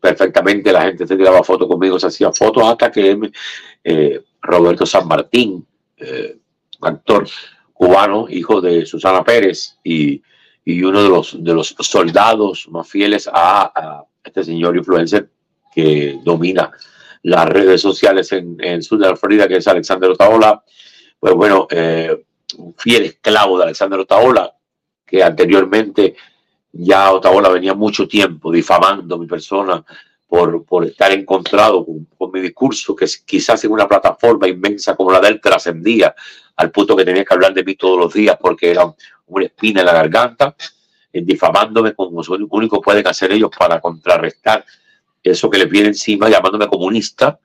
perfectamente. La gente se tiraba fotos conmigo, se hacía fotos hasta que eh, Roberto San Martín, eh, actor cubano, hijo de Susana Pérez y, y, uno de los, de los soldados más fieles a, este señor influencer que domina las redes sociales en, el sur de la Florida, que es Alexander Otaola. Pues bueno, eh, un fiel esclavo de Alexander Otaola, que anteriormente ya Otaola venía mucho tiempo difamando mi persona por, por estar encontrado con, mi discurso, que quizás en una plataforma inmensa como la de él trascendía al punto que tenía que hablar de mí todos los días porque era una espina en la garganta, difamándome como lo único que pueden hacer ellos para contrarrestar eso que les viene encima, llamándome comunista,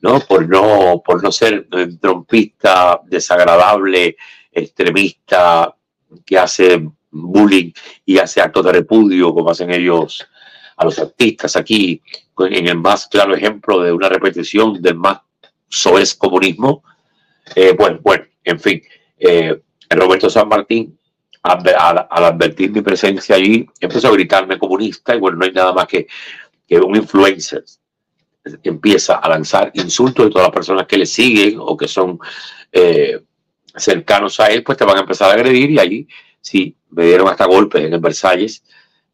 ¿no? Por no, por no ser eh, trompista, desagradable, extremista, que hace bullying y hace actos de repudio, como hacen ellos a los artistas aquí, en el más claro ejemplo de una repetición del más soez comunismo. Eh, bueno, bueno, en fin, eh, Roberto San Martín, al, advertir mi presencia allí, empezó a gritarme comunista y bueno, no hay nada más que, que un influencer empieza a lanzar insultos de todas las personas que le siguen o que son eh, cercanos a él, pues te van a empezar a agredir y allí sí, me dieron hasta golpes en el Versalles,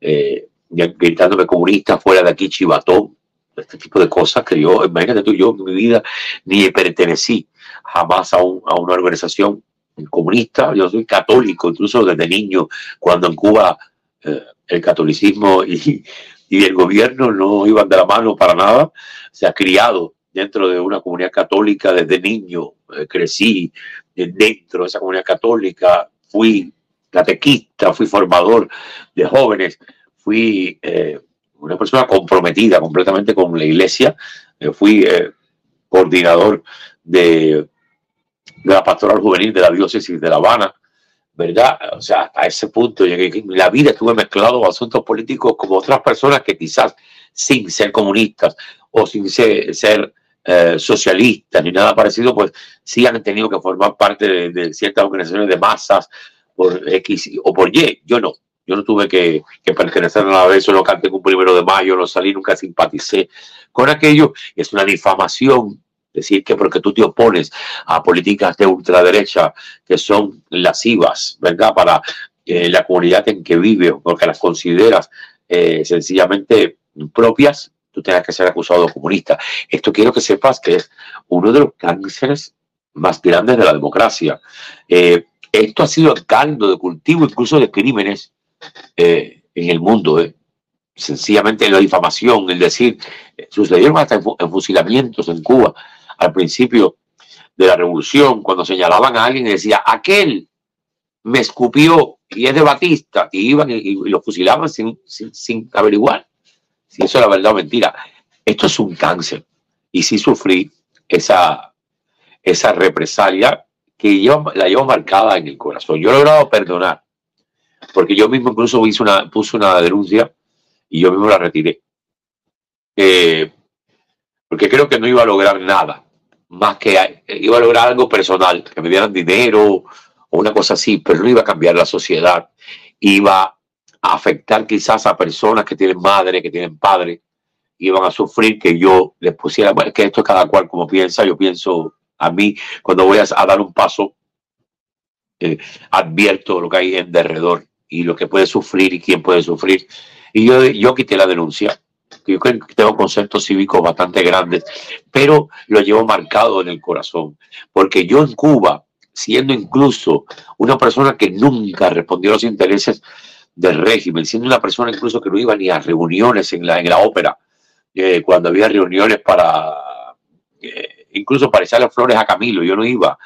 eh, gritándome comunista fuera de aquí, chivatón, este tipo de cosas que yo, imagínate tú, yo en mi vida ni pertenecí jamás a, un, a una organización comunista, yo soy católico, incluso desde niño, cuando en Cuba eh, el catolicismo y, y, el gobierno no iban de la mano para nada, se ha criado dentro de una comunidad católica desde niño, eh, crecí dentro de esa comunidad católica, fui catequista, fui formador de jóvenes, fui eh, una persona comprometida completamente con la iglesia, fui coordinador de de la pastoral juvenil de la diócesis de La Habana, ¿verdad? O sea, a ese punto llegué. En la vida estuve mezclado con asuntos políticos como otras personas que quizás sin ser comunistas o sin ser, eh, socialistas ni nada parecido, pues sí han tenido que formar parte de, ciertas organizaciones de masas por X o por Y. Yo no. Yo no tuve que, pertenecer a nada de eso, no canté un primero de mayo, no salí, nunca simpaticé con aquello. Es una difamación decir que porque tú te opones a políticas de ultraderecha que son lascivas, ¿verdad? Para eh, la comunidad en que vive, porque las consideras eh, sencillamente propias, tú tengas que ser acusado de comunista. Esto quiero que sepas que es uno de los cánceres más grandes de la democracia. Eh, esto ha sido el caldo de cultivo incluso de crímenes en el mundo. Sencillamente la difamación, el decir, sucedieron hasta fusilamientos en Cuba al principio de la revolución, cuando señalaban a alguien y decía, aquel me escupió y es de Batista, y iban y, lo fusilaban sin, sin, averiguar si eso era verdad o mentira. Esto es un cáncer. Y sí sufrí esa, esa represalia que yo la llevo marcada en el corazón. Yo he logrado perdonar, porque yo mismo incluso hice una, puse una denuncia y yo mismo la retiré. Eh, porque creo que no iba a lograr nada más que iba a lograr algo personal, que me dieran dinero o una cosa así, pero no iba a cambiar la sociedad, iba a afectar quizás a personas que tienen madre, que tienen padre, iban a sufrir que yo les pusiera, que esto es cada cual como piensa, yo pienso a mí, cuando voy a, dar un paso, eh, advierto lo que hay en derredor y lo que puede sufrir y quién puede sufrir. Y yo, yo quité la denuncia yo creo que tengo conceptos cívicos bastante grandes, pero lo llevo marcado en el corazón, porque yo en Cuba, siendo incluso una persona que nunca respondió a los intereses del régimen, siendo una persona incluso que no iba ni a reuniones en la, en la ópera, eh, cuando había reuniones para, eh, incluso para echarle flores a Camilo, yo no iba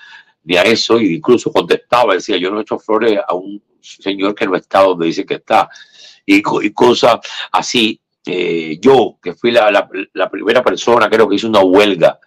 ni a eso, y incluso contestaba, decía, yo no he hecho flores a un señor que no está donde dice que está, y, y cosas así, eh, yo, que fui la, primera persona, creo que hice una huelga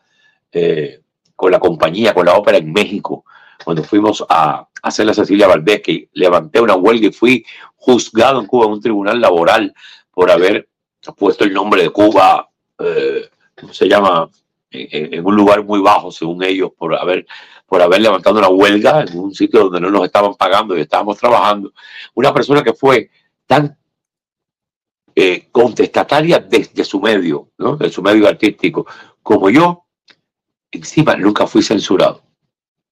eh, con la compañía, con la ópera en México, cuando fuimos a, hacer la Cecilia Valdés, que levanté una huelga y fui juzgado en Cuba en un tribunal laboral por haber puesto el nombre de Cuba, eh, ¿cómo se llama? en, un lugar muy bajo, según ellos, por haber, por haber levantado una huelga en un sitio donde no nos estaban pagando y estábamos trabajando. Una persona que fue tan eh, contestataria desde su medio, ¿no? de su medio artístico, como yo, encima nunca fui censurado.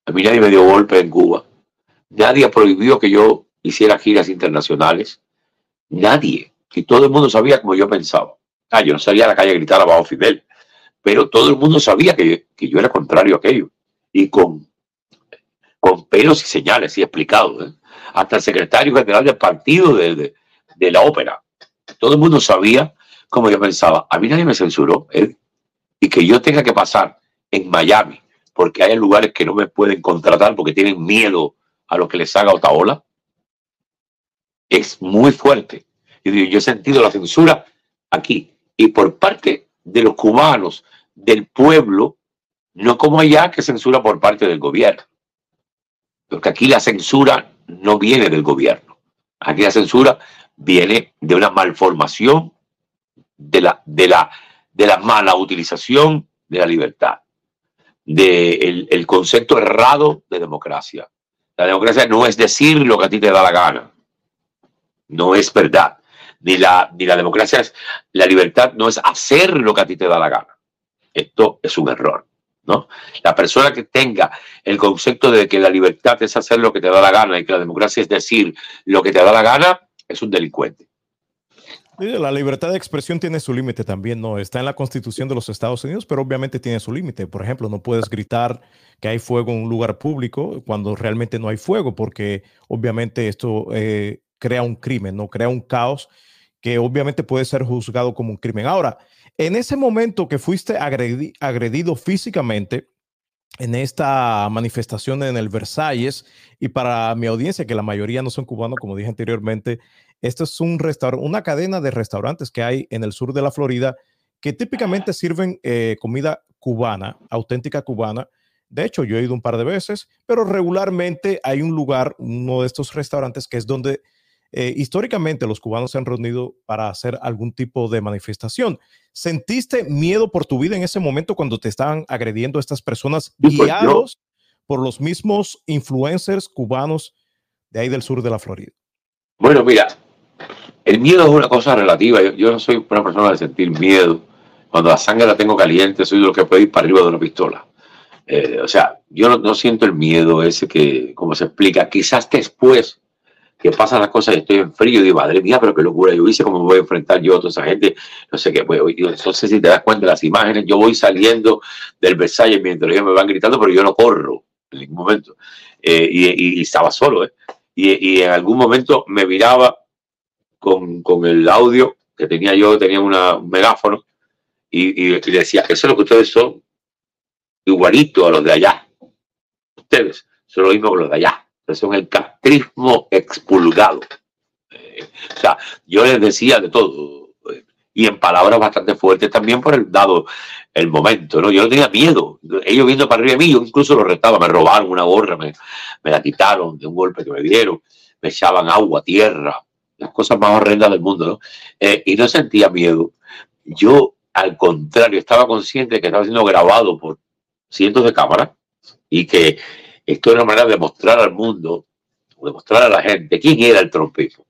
A mí nadie me dio golpe en Cuba. Nadie prohibió que yo hiciera giras internacionales. Nadie. Y todo el mundo sabía como yo pensaba. Ah, yo no salía a la calle a gritar abajo Fidel pero todo el mundo sabía que, yo era contrario a aquello. Y con, con pelos y señales y explicados. ¿eh? Hasta el secretario general del partido de, la ópera. Todo el mundo sabía cómo yo pensaba. A mí nadie me censuró. ¿eh? Y que yo tenga que pasar en Miami, porque hay lugares que no me pueden contratar porque tienen miedo a lo que les haga Otaola, es muy fuerte. Yo, yo he sentido la censura aquí. Y por parte de los cubanos, del pueblo, no como allá que censura por parte del gobierno. Porque aquí la censura no viene del gobierno. Aquí la censura viene de una malformación, de la, de la, de la mala utilización de la libertad, del el concepto errado de democracia. La democracia no es decir lo que a ti te da la gana. No es verdad. Ni la, ni la democracia es, la libertad no es hacer lo que a ti te da la gana. Esto es un error. ¿no? La persona que tenga el concepto de que la libertad es hacer lo que te da la gana y que la democracia es decir lo que te da la gana, es un delincuente. La libertad de expresión tiene su límite también, ¿no? Está en la constitución de los Estados Unidos, pero obviamente tiene su límite. Por ejemplo, no puedes gritar que hay fuego en un lugar público cuando realmente no hay fuego, porque obviamente esto eh, crea un crimen, ¿no? Crea un caos que obviamente puede ser juzgado como un crimen. Ahora, en ese momento que fuiste agredido físicamente en esta manifestación en el Versalles, y para mi audiencia, que la mayoría no son cubanos, como dije anteriormente, esto es un una cadena de restaurantes que hay en el sur de la Florida que típicamente sirven eh, comida cubana, auténtica cubana. De hecho, yo he ido un par de veces, pero regularmente hay un lugar, uno de estos restaurantes, que es donde eh, históricamente los cubanos se han reunido para hacer algún tipo de manifestación. ¿Sentiste miedo por tu vida en ese momento cuando te estaban agrediendo estas personas pues, guiados por los mismos influencers cubanos de ahí del sur de la Florida? Bueno, mira, el miedo es una cosa relativa. Yo, no soy una persona de sentir miedo. Cuando la sangre la tengo caliente, soy lo que puede ir para arriba de una pistola. Eh, o sea, yo no, no, siento el miedo ese que, como se explica, quizás después que pasan las cosas y estoy en frío y digo, madre mía, pero qué locura yo hice, cómo me voy a enfrentar yo a toda esa gente, no sé qué, pues, sé si te das cuenta de las imágenes, yo voy saliendo del Versalles mientras ellos me van gritando, pero yo no corro en ningún momento, eh, y, estaba solo, ¿eh? y, en algún momento me miraba con, con, el audio que tenía yo, tenía una, un megáfono, y, y, decía, eso es lo que ustedes son, igualito a los de allá, ustedes son lo mismo que los de allá son el castrismo expulgado. O sea, yo les decía de todo, y en palabras bastante fuertes también por el dado el momento, ¿no? Yo no tenía miedo. Ellos viendo para arriba de mí, yo incluso lo retaba, me robaron una gorra, me, me la quitaron de un golpe que me dieron, me echaban agua, tierra, las cosas más horrendas del mundo, ¿no? Eh, y no sentía miedo. Yo, al contrario, estaba consciente que estaba siendo grabado por cientos de cámaras y que esto era una manera de mostrar al mundo, de mostrar a la gente quién era el trompismo,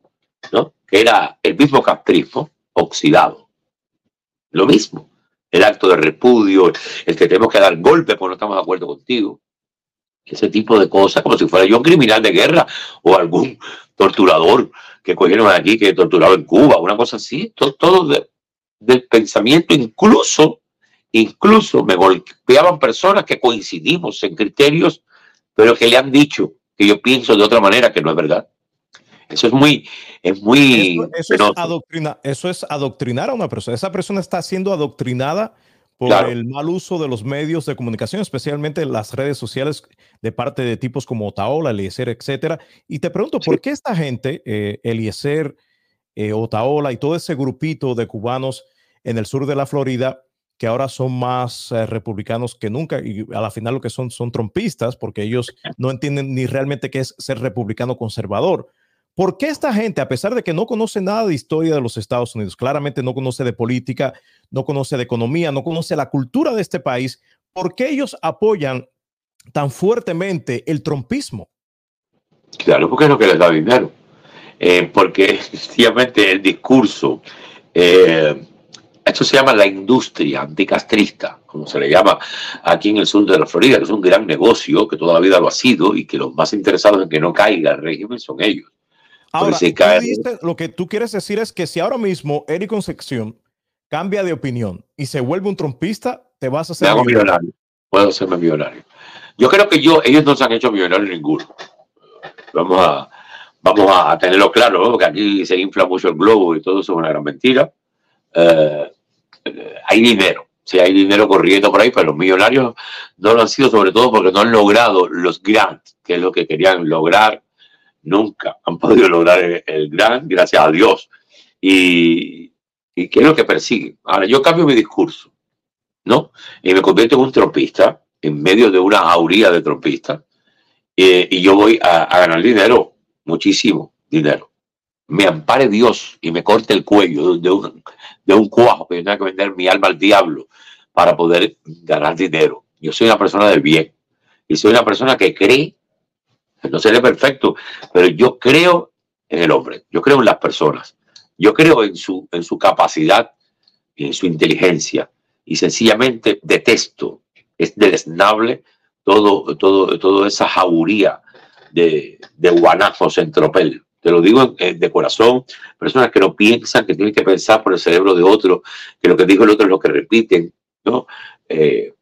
¿no? Que era el mismo castrismo oxidado. Lo mismo. El acto de repudio, el que tenemos que dar golpe porque no estamos de acuerdo contigo. Ese tipo de cosas, como si fuera yo un criminal de guerra o algún torturador que cogieron aquí, que torturaba en Cuba, una cosa así. Todo, todo del pensamiento, incluso, incluso me golpeaban personas que coincidimos en criterios pero que le han dicho que yo pienso de otra manera que no es verdad. Eso es muy, es muy. Eso, es, adoctrina, eso es adoctrinar a una persona. Esa persona está siendo adoctrinada por el mal uso de los medios de comunicación, especialmente las redes sociales de parte de tipos como Otaola, Eliezer, etcétera. Y te pregunto, ¿por qué esta gente, eh, Eliezer, eh, Otaola y todo ese grupito de cubanos en el sur de la Florida que ahora son más eh, republicanos que nunca y a la final lo que son son trompistas porque ellos no entienden ni realmente qué es ser republicano conservador. ¿Por qué esta gente, a pesar de que no conoce nada de historia de los Estados Unidos, claramente no conoce de política, no conoce de economía, no conoce la cultura de este país, ¿por qué ellos apoyan tan fuertemente el trompismo? Claro, porque es lo que les da dinero. Eh, porque efectivamente el discurso, eh, esto se llama la industria anticastrista, como se le llama aquí en el sur de la Florida, que es un gran negocio que toda la vida lo ha sido y que los más interesados en que no caiga el régimen son ellos. Ahora, lo que tú quieres decir es que si ahora mismo Eric Concepción cambia de opinión y se vuelve un trompista, te vas a hacer millonario. Puedo hacerme millonario. Yo creo que yo, ellos no se han hecho millonarios ninguno. Vamos a, vamos a tenerlo claro, porque aquí se infla mucho el globo y todo eso es una gran mentira. Eh, eh, hay dinero, sí, hay dinero corriendo por ahí, pero los millonarios no lo han sido sobre todo porque no han logrado los grants, que es lo que querían lograr. Nunca han podido lograr el, grant, gracias a Dios. Y, y qué es lo que persiguen. Ahora, yo cambio mi discurso, ¿no? Y me convierto en un trompista, en medio de una jauría de trompistas, y yo voy a, ganar dinero, muchísimo dinero. Me ampare Dios y me corte el cuello de un, de un cuajo que yo tenga que vender mi alma al diablo para poder ganar dinero. Yo soy una persona del bien y soy una persona que cree, no seré perfecto, pero yo creo en el hombre, yo creo en las personas, yo creo en su, en su capacidad en su inteligencia y sencillamente detesto, es deleznable todo, todo, toda esa jauría de, de guanajos en tropel. Te lo digo de corazón, personas que no piensan, que tienen que pensar por el cerebro de otro, que lo que dijo el otro es lo que repiten, ¿no? Eh,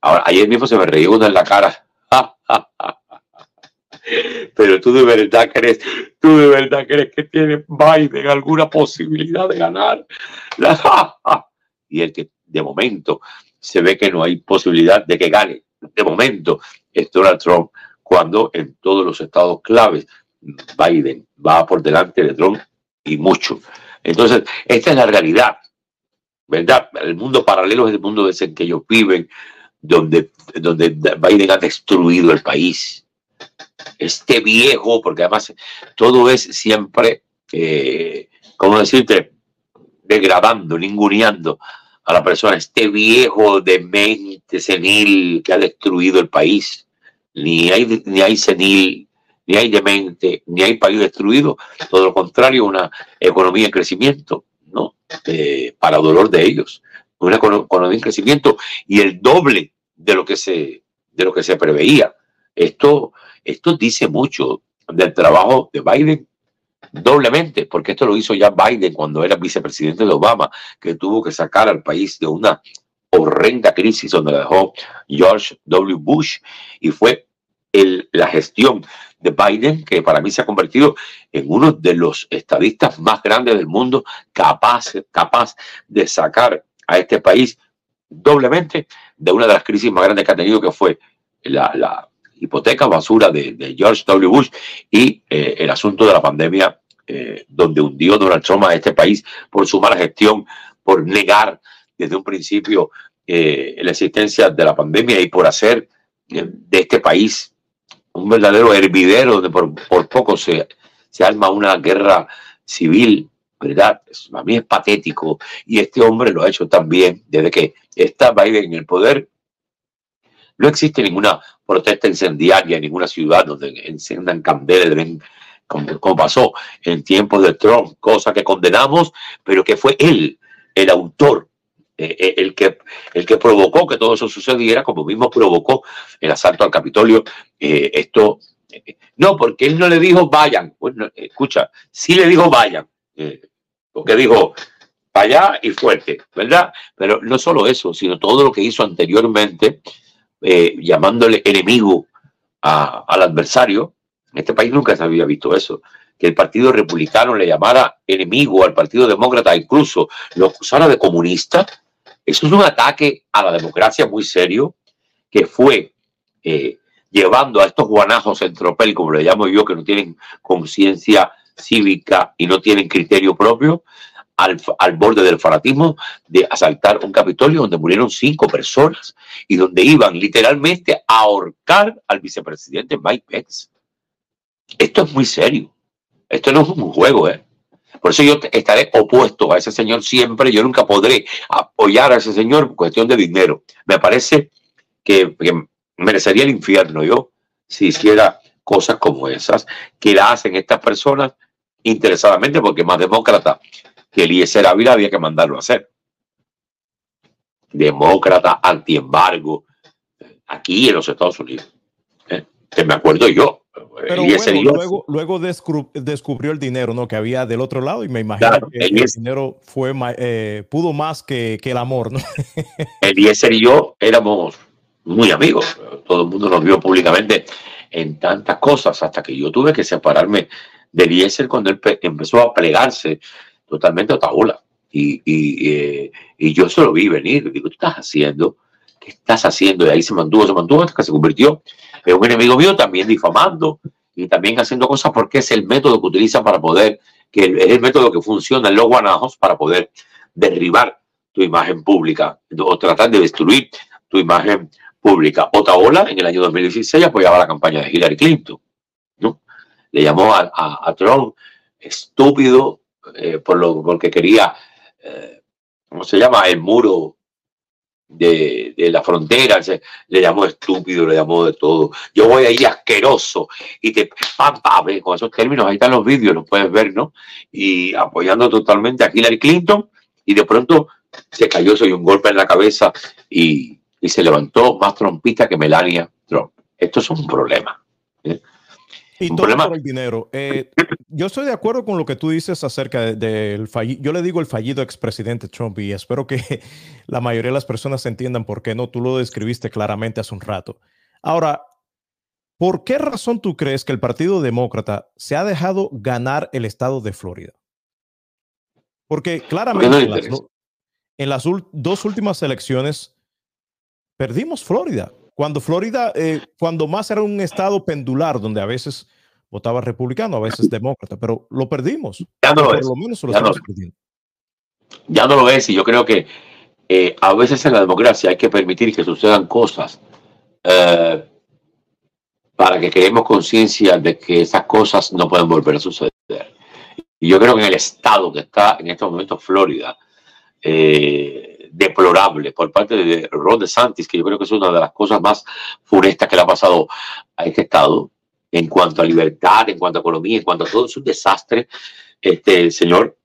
ahora, ayer mismo se me reía uno en la cara. Pero tú de verdad crees, tú de verdad crees que tiene Biden alguna posibilidad de ganar. y el que de momento se ve que no hay posibilidad de que gane de momento es Donald Trump, cuando en todos los estados claves Biden va por delante de Trump y mucho. Entonces, esta es la realidad, ¿verdad? El mundo paralelo es el mundo en que ellos viven, donde, donde Biden ha destruido el país. Este viejo, porque además todo es siempre, eh, ¿cómo decirte? Degradando, ninguneando a la persona, este viejo demente, senil que ha destruido el país. Ni hay, ni hay senil, ni hay demente, ni hay país destruido. Todo lo contrario, una economía en crecimiento, ¿no? Eh, para dolor de ellos. Una economía en crecimiento y el doble de lo que se, de lo que se preveía. Esto, esto dice mucho del trabajo de Biden doblemente, porque esto lo hizo ya Biden cuando era vicepresidente de Obama, que tuvo que sacar al país de una horrenda crisis donde la dejó George W. Bush y fue la gestión de Biden que para mí se ha convertido en uno de los estadistas más grandes del mundo, capaz, capaz de sacar a este país doblemente de una de las crisis más grandes que ha tenido, que fue la, hipoteca basura de, George W. Bush y eh, el asunto de la pandemia, eh, donde hundió Donald Trump a este país por su mala gestión, por negar desde un principio eh, la existencia de la pandemia y por hacer de este país un verdadero hervidero donde por, poco se, se arma una guerra civil, ¿verdad? A mí es patético y este hombre lo ha hecho también desde que está Biden en el poder. No existe ninguna protesta incendiaria en ninguna ciudad donde enciendan candelas, como, pasó en tiempos de Trump, cosa que condenamos, pero que fue él, el autor eh, eh, el, que, el que provocó que todo eso sucediera, como mismo provocó el asalto al Capitolio. Eh, esto, no, porque él no le dijo vayan. Bueno, escucha, sí le dijo vayan, porque dijo allá y fuerte, ¿verdad? Pero no solo eso, sino todo lo que hizo anteriormente eh, llamándole enemigo al adversario. En este país nunca se había visto eso. Que el Partido Republicano le llamara enemigo al Partido Demócrata, incluso lo acusara de comunista. Eso es un ataque a la democracia muy serio que fue eh, llevando a estos guanajos en tropel, como le llamo yo, que no tienen conciencia cívica y no tienen criterio propio, al, borde del fanatismo de asaltar un Capitolio donde murieron cinco personas y donde iban literalmente a ahorcar al vicepresidente Mike Pence. Esto es muy serio. Esto no es un juego, ¿eh? Por eso yo estaré opuesto a ese señor siempre. Yo nunca podré apoyar a ese señor por cuestión de dinero. Me parece que, merecería el infierno yo si hiciera cosas como esas que la hacen estas personas interesadamente porque más demócrata que Eliezer Ávila había que mandarlo a hacer. Demócrata, antiembargo, aquí en los Estados Unidos. ¿eh? Que me acuerdo yo. Pero luego, luego descubrió el dinero ¿no? que había del otro lado y me imagino que el dinero fue, eh, pudo más que, que, el amor. ¿no? Eliezer y yo éramos muy amigos. Todo el mundo nos vio públicamente en tantas cosas hasta que yo tuve que separarme de Eliezer cuando él empezó a plegarse totalmente a Otaola. Y, y, eh, y, yo se lo vi venir. Digo, ¿qué estás haciendo? ¿Qué estás haciendo? Y ahí se mantuvo, se mantuvo hasta que se convirtió en un enemigo mío, también difamando y también haciendo cosas porque es el método que utilizan para poder, que es el método que funciona en los guanajos para poder derribar tu imagen pública o tratar de destruir tu imagen pública. Otaola en el año 2016 apoyaba la campaña de Hillary Clinton. ¿no? Le llamó a, Trump estúpido eh, por lo porque quería, eh, ¿cómo se llama? El muro de, la frontera, le llamó estúpido, le llamó de todo. Yo voy ahí asqueroso y te pam, con esos términos, ahí están los vídeos, los puedes ver, ¿no? Y apoyando totalmente a Hillary Clinton y de pronto se cayó, soy un golpe en la cabeza y, y se levantó más trompista que Melania Trump. Esto es un problema. ¿eh? Y todo por el dinero. Eh, yo estoy de acuerdo con lo que tú dices acerca del fallido. Yo le digo el fallido expresidente Trump y espero que la mayoría de las personas entiendan por qué no. Tú lo describiste claramente hace un rato. Ahora, ¿por qué razón tú crees que el Partido Demócrata se ha dejado ganar el estado de Florida? Porque claramente en, las, en las dos últimas elecciones perdimos Florida. Cuando Florida, eh, cuando más era un estado pendular, donde a veces votaba republicano, a veces demócrata, pero lo perdimos. Ya no lo es. ya, no, ya no lo es, y yo creo que eh, a veces en la democracia hay que permitir que sucedan cosas eh, para que creemos conciencia de que esas cosas no pueden volver a suceder. Y yo creo que en el estado que está en estos momentos Florida, eh, deplorable por parte de Ron DeSantis, que yo creo que es una de las cosas más funestas que le ha pasado a este Estado en cuanto a libertad, en cuanto a economía, en cuanto a todo, es un desastre. Este señor,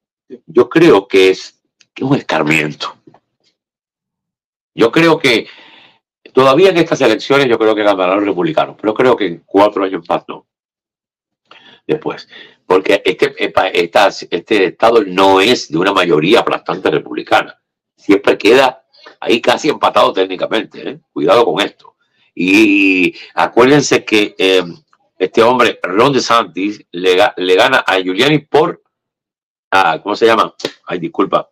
yo creo que es, un escarmiento. Yo creo que todavía en estas elecciones yo creo que ganarán los republicanos, pero creo que en cuatro años más no. Después, porque este, este estado no es de una mayoría aplastante republicana siempre queda ahí casi empatado técnicamente. ¿eh? Cuidado con esto. Y acuérdense que em, este hombre, Ron DeSantis, le, le gana a Giuliani por, ah, ¿cómo se llama? Ay, disculpa.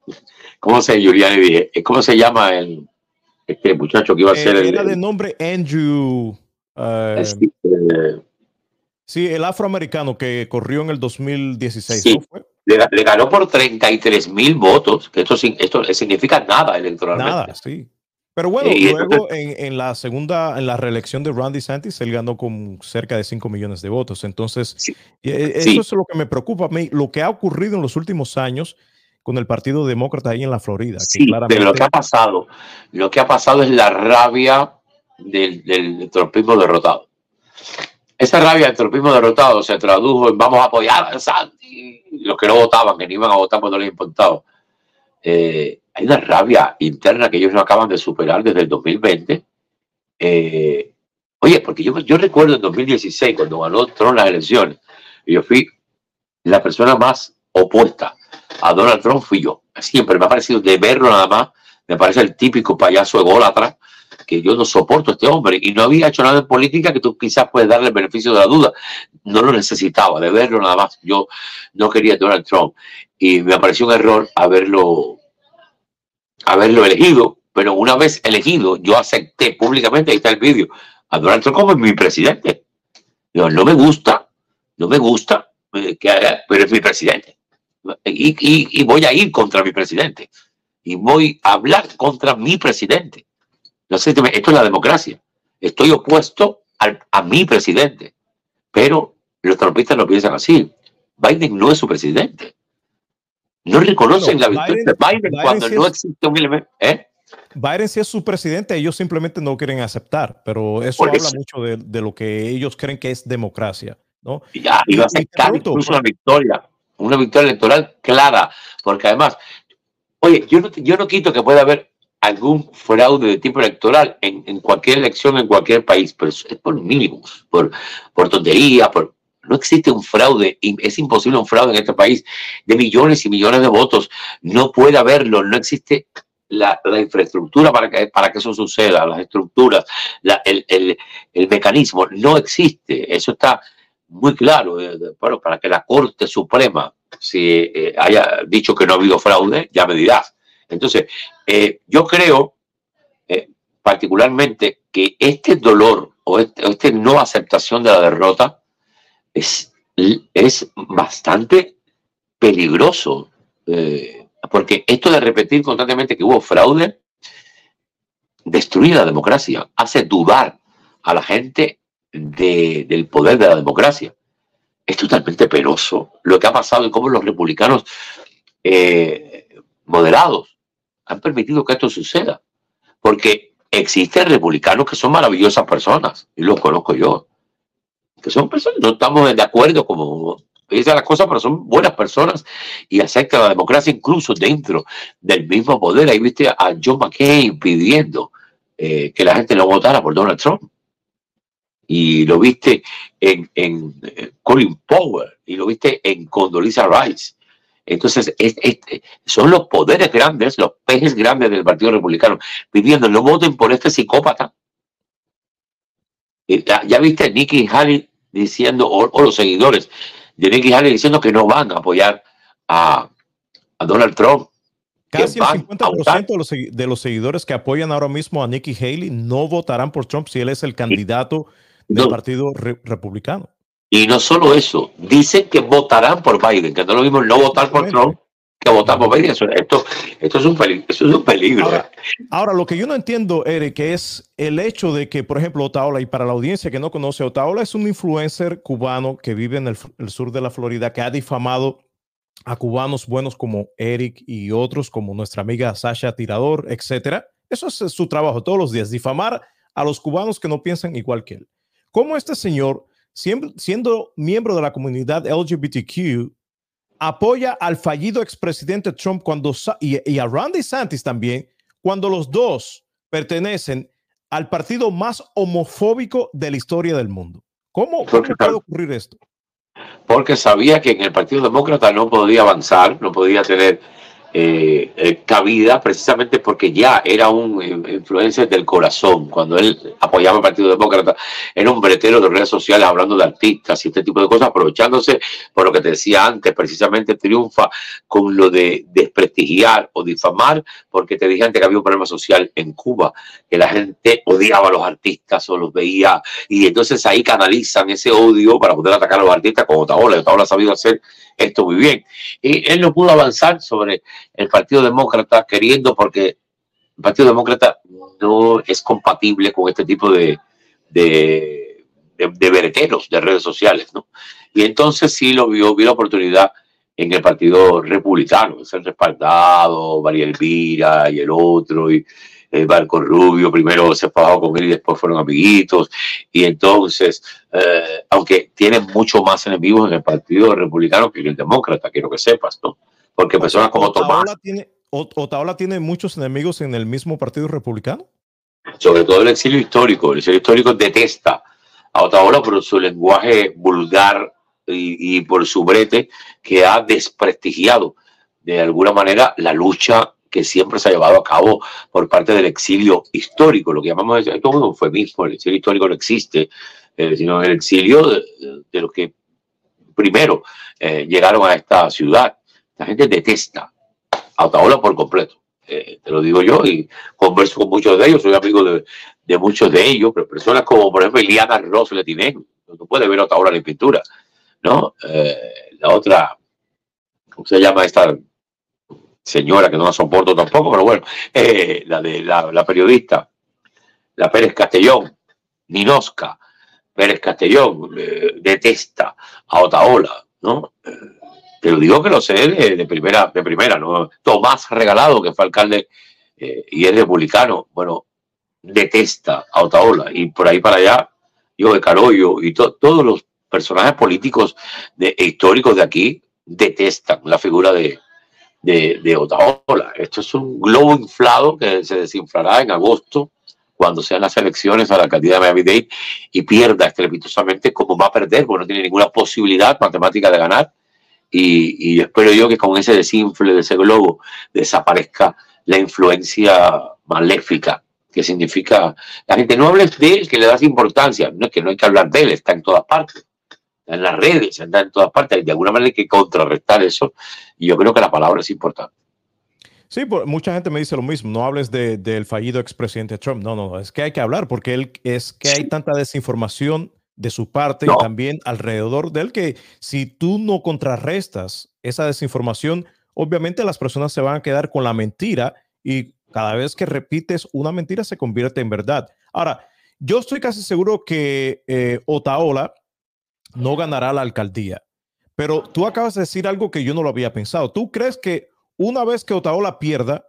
¿Cómo se Giuliani? Eh, ¿Cómo se llama el este muchacho que iba a ser el... Era de nombre Andrew... Uh, sí, el afroamericano que corrió en el 2016. ¿no fue? Le, ganó por 33 mil votos, que esto, esto significa nada electoralmente. Nada, sí. Pero bueno, luego en, la segunda, en la reelección de Randy Santis, él ganó con cerca de 5 millones de votos. Entonces, eh, eso es lo que me preocupa a mí, lo que ha ocurrido en los últimos años con el Partido Demócrata ahí en la Florida. Sí, pero lo que ha pasado, lo que ha pasado es la rabia del, del derrotado. Esa rabia del trompismo derrotado se tradujo en vamos a apoyar a Santi los que no votaban, que no iban a votar cuando les importaba. Eh, hay una rabia interna que ellos no acaban de superar desde el 2020. Eh, oye, porque yo, yo recuerdo en 2016, cuando ganó Trump las elecciones, yo fui la persona más opuesta a Donald Trump, fui yo. Siempre me ha parecido de verlo nada más, me parece el típico payaso ególatra que yo no soporto a este hombre y no había hecho nada en política que tú quizás puedes darle el beneficio de la duda. No lo necesitaba, de verlo nada más. Yo no quería Donald Trump y me pareció un error haberlo, haberlo elegido, pero una vez elegido, yo acepté públicamente, ahí está el vídeo, a Donald Trump como mi presidente. Yo, no me gusta, no me gusta, eh, que pero es mi presidente. y voy a ir contra mi presidente. Y voy a hablar contra mi presidente no sé, esto es la democracia. Estoy opuesto a mi presidente. Pero los trompistas no piensan así. Biden no es su presidente. No reconocen la victoria de Biden, cuando no existe un elemento. ¿eh? Biden sí es su presidente, ellos simplemente no quieren aceptar, pero eso habla mucho de, lo que ellos creen que es democracia. ¿no? Ya, iba a aceptar incluso una victoria, una victoria electoral clara, porque además, oye, yo no, yo no quito que pueda haber algún fraude de tipo electoral en, cualquier elección en cualquier país, pero es por mínimos, por, por tontería, por, no existe un fraude, es imposible un fraude en este país de millones y millones de votos. No puede haberlo, no existe la, infraestructura para que, para que eso suceda, las estructuras, el, mecanismo, no existe. Eso está muy claro. Eh, bueno, para que la Corte Suprema, si eh, haya dicho que no ha habido fraude, ya me dirás. Entonces, eh, yo creo particularmente que este dolor o esta no aceptación de la derrota es, es bastante peligroso, eh, porque esto de repetir constantemente que hubo fraude destruye la democracia, hace dudar a la gente del poder de la democracia. Es totalmente penoso lo que ha pasado y cómo los republicanos eh, moderados han permitido que esto suceda. Porque existen republicanos que son maravillosas personas, y los conozco yo, que son personas, no estamos de acuerdo como dicen las cosas, pero son buenas personas y aceptan la democracia incluso dentro del mismo poder. Ahí viste a John McCain pidiendo eh, que la gente no votara por Donald Trump. Y lo viste en, en eh, Colin Powell y lo viste en Condoleezza Rice. Entonces, son los poderes grandes, los pejes grandes del Partido Republicano, pidiendo no voten por este psicópata. Ya, ya viste, Nikki Haley diciendo, o, los seguidores de Nikki Haley diciendo que no van a apoyar a, Donald Trump. Casi el 50% de los, de los, seguidores que apoyan ahora mismo a Nikki Haley no votarán por Trump si él es el candidato del Partido Republicano. Y no solo eso, dicen que votarán por Biden, que no lo mismo no votar por Trump que votamos esto, esto, es un peligro. es un peligro. Ahora, lo que yo no entiendo, Eric, es el hecho de que, por ejemplo, Otaola, y para la audiencia que no conoce, Otaola es un influencer cubano que vive en el, sur de la Florida, que ha difamado a cubanos buenos como Eric y otros, como nuestra amiga Sasha Tirador, etcétera. Eso es su trabajo todos los días, difamar a los cubanos que no piensan igual que él. Como este señor, siendo miembro de la comunidad LGBTQ, apoya al fallido expresidente Trump cuando, y, a Randy Santis también, cuando los dos pertenecen al partido más homofóbico de la historia del mundo. ¿Cómo, cómo puede ocurrir esto? Porque sabía que en el Partido Demócrata no podía avanzar, no podía tener eh, eh, cabida precisamente porque ya era un eh, influencer del corazón. Cuando él apoyaba al Partido Demócrata, era un bretero de redes sociales hablando de artistas y este tipo de cosas, aprovechándose por lo que te decía antes, precisamente triunfa con lo de desprestigiar o difamar, porque te dije antes que había un problema social en Cuba, que la gente odiaba a los artistas o los veía, y entonces ahí canalizan ese odio para poder atacar a los artistas como Otaola. Otaola ha sabido hacer esto muy bien. Y él no pudo avanzar sobre el Partido Demócrata queriendo, porque el Partido Demócrata no es compatible con este tipo de, de, de, de redes sociales, ¿no? Y entonces sí lo vio, vio la oportunidad en el Partido Republicano, ser respaldado, María Elvira y el otro, el Barco Rubio, primero se fajó con él y después fueron amiguitos, y entonces, eh, aunque tiene mucho más enemigos en el Partido Republicano que en el Demócrata, quiero que sepas, ¿no? Porque personas como Tomás... Tiene, ¿Otaola tiene muchos enemigos en el mismo Partido Republicano? Sobre todo el exilio histórico. El exilio histórico detesta a Otaola por su lenguaje vulgar y, y por su brete que ha desprestigiado de alguna manera la lucha que siempre se ha llevado a cabo por parte del exilio histórico, lo que llamamos esto es un el exilio histórico no existe, eh, sino el exilio de, de los que primero eh, llegaron a esta ciudad. La gente detesta a Otaola por completo. Eh, te lo digo yo y converso con muchos de ellos, soy amigo de, de muchos de ellos, pero personas como por ejemplo Iliana Ross Letinen, no puede ver a Otaola en pintura, ¿no? la otra, ¿cómo se llama esta señora que no la soporto tampoco, pero bueno, eh, la de la, periodista, la Pérez Castellón, Ninosca, Pérez Castellón, eh, detesta a Otaola. ¿no? Te lo digo que lo sé de, primera, de primera, ¿no? Tomás Regalado, que fue alcalde eh, y es republicano, bueno, detesta a Otaola y por ahí para allá, yo de Carollo y todos los personajes políticos de, e históricos de aquí detestan la figura de, de, de Otaola. Esto es un globo inflado que se desinflará en agosto cuando sean las elecciones a la alcaldía de Miami-Dade y pierda estrepitosamente como va a perder, porque no tiene ninguna posibilidad matemática de ganar. Y, y espero yo que con ese desinfle de ese globo desaparezca la influencia maléfica que significa la gente no hables de él, que le das importancia, no es que no hay que hablar de él, está en todas partes, en las redes, está en todas partes, de alguna manera hay que contrarrestar eso y yo creo que la palabra es importante. Sí, mucha gente me dice lo mismo, no hables del de, fallido expresidente Trump, no, no, es que hay que hablar porque él, es que hay tanta desinformación de su parte y también alrededor de él que si tú no contrarrestas esa desinformación, obviamente las personas se van a quedar con la mentira y cada vez que repites una mentira se convierte en verdad. Ahora, yo estoy casi seguro que eh, Otaola no ganará la alcaldía, pero tú acabas de decir algo que yo no lo había pensado. ¿Tú crees que una vez que Otaola pierda,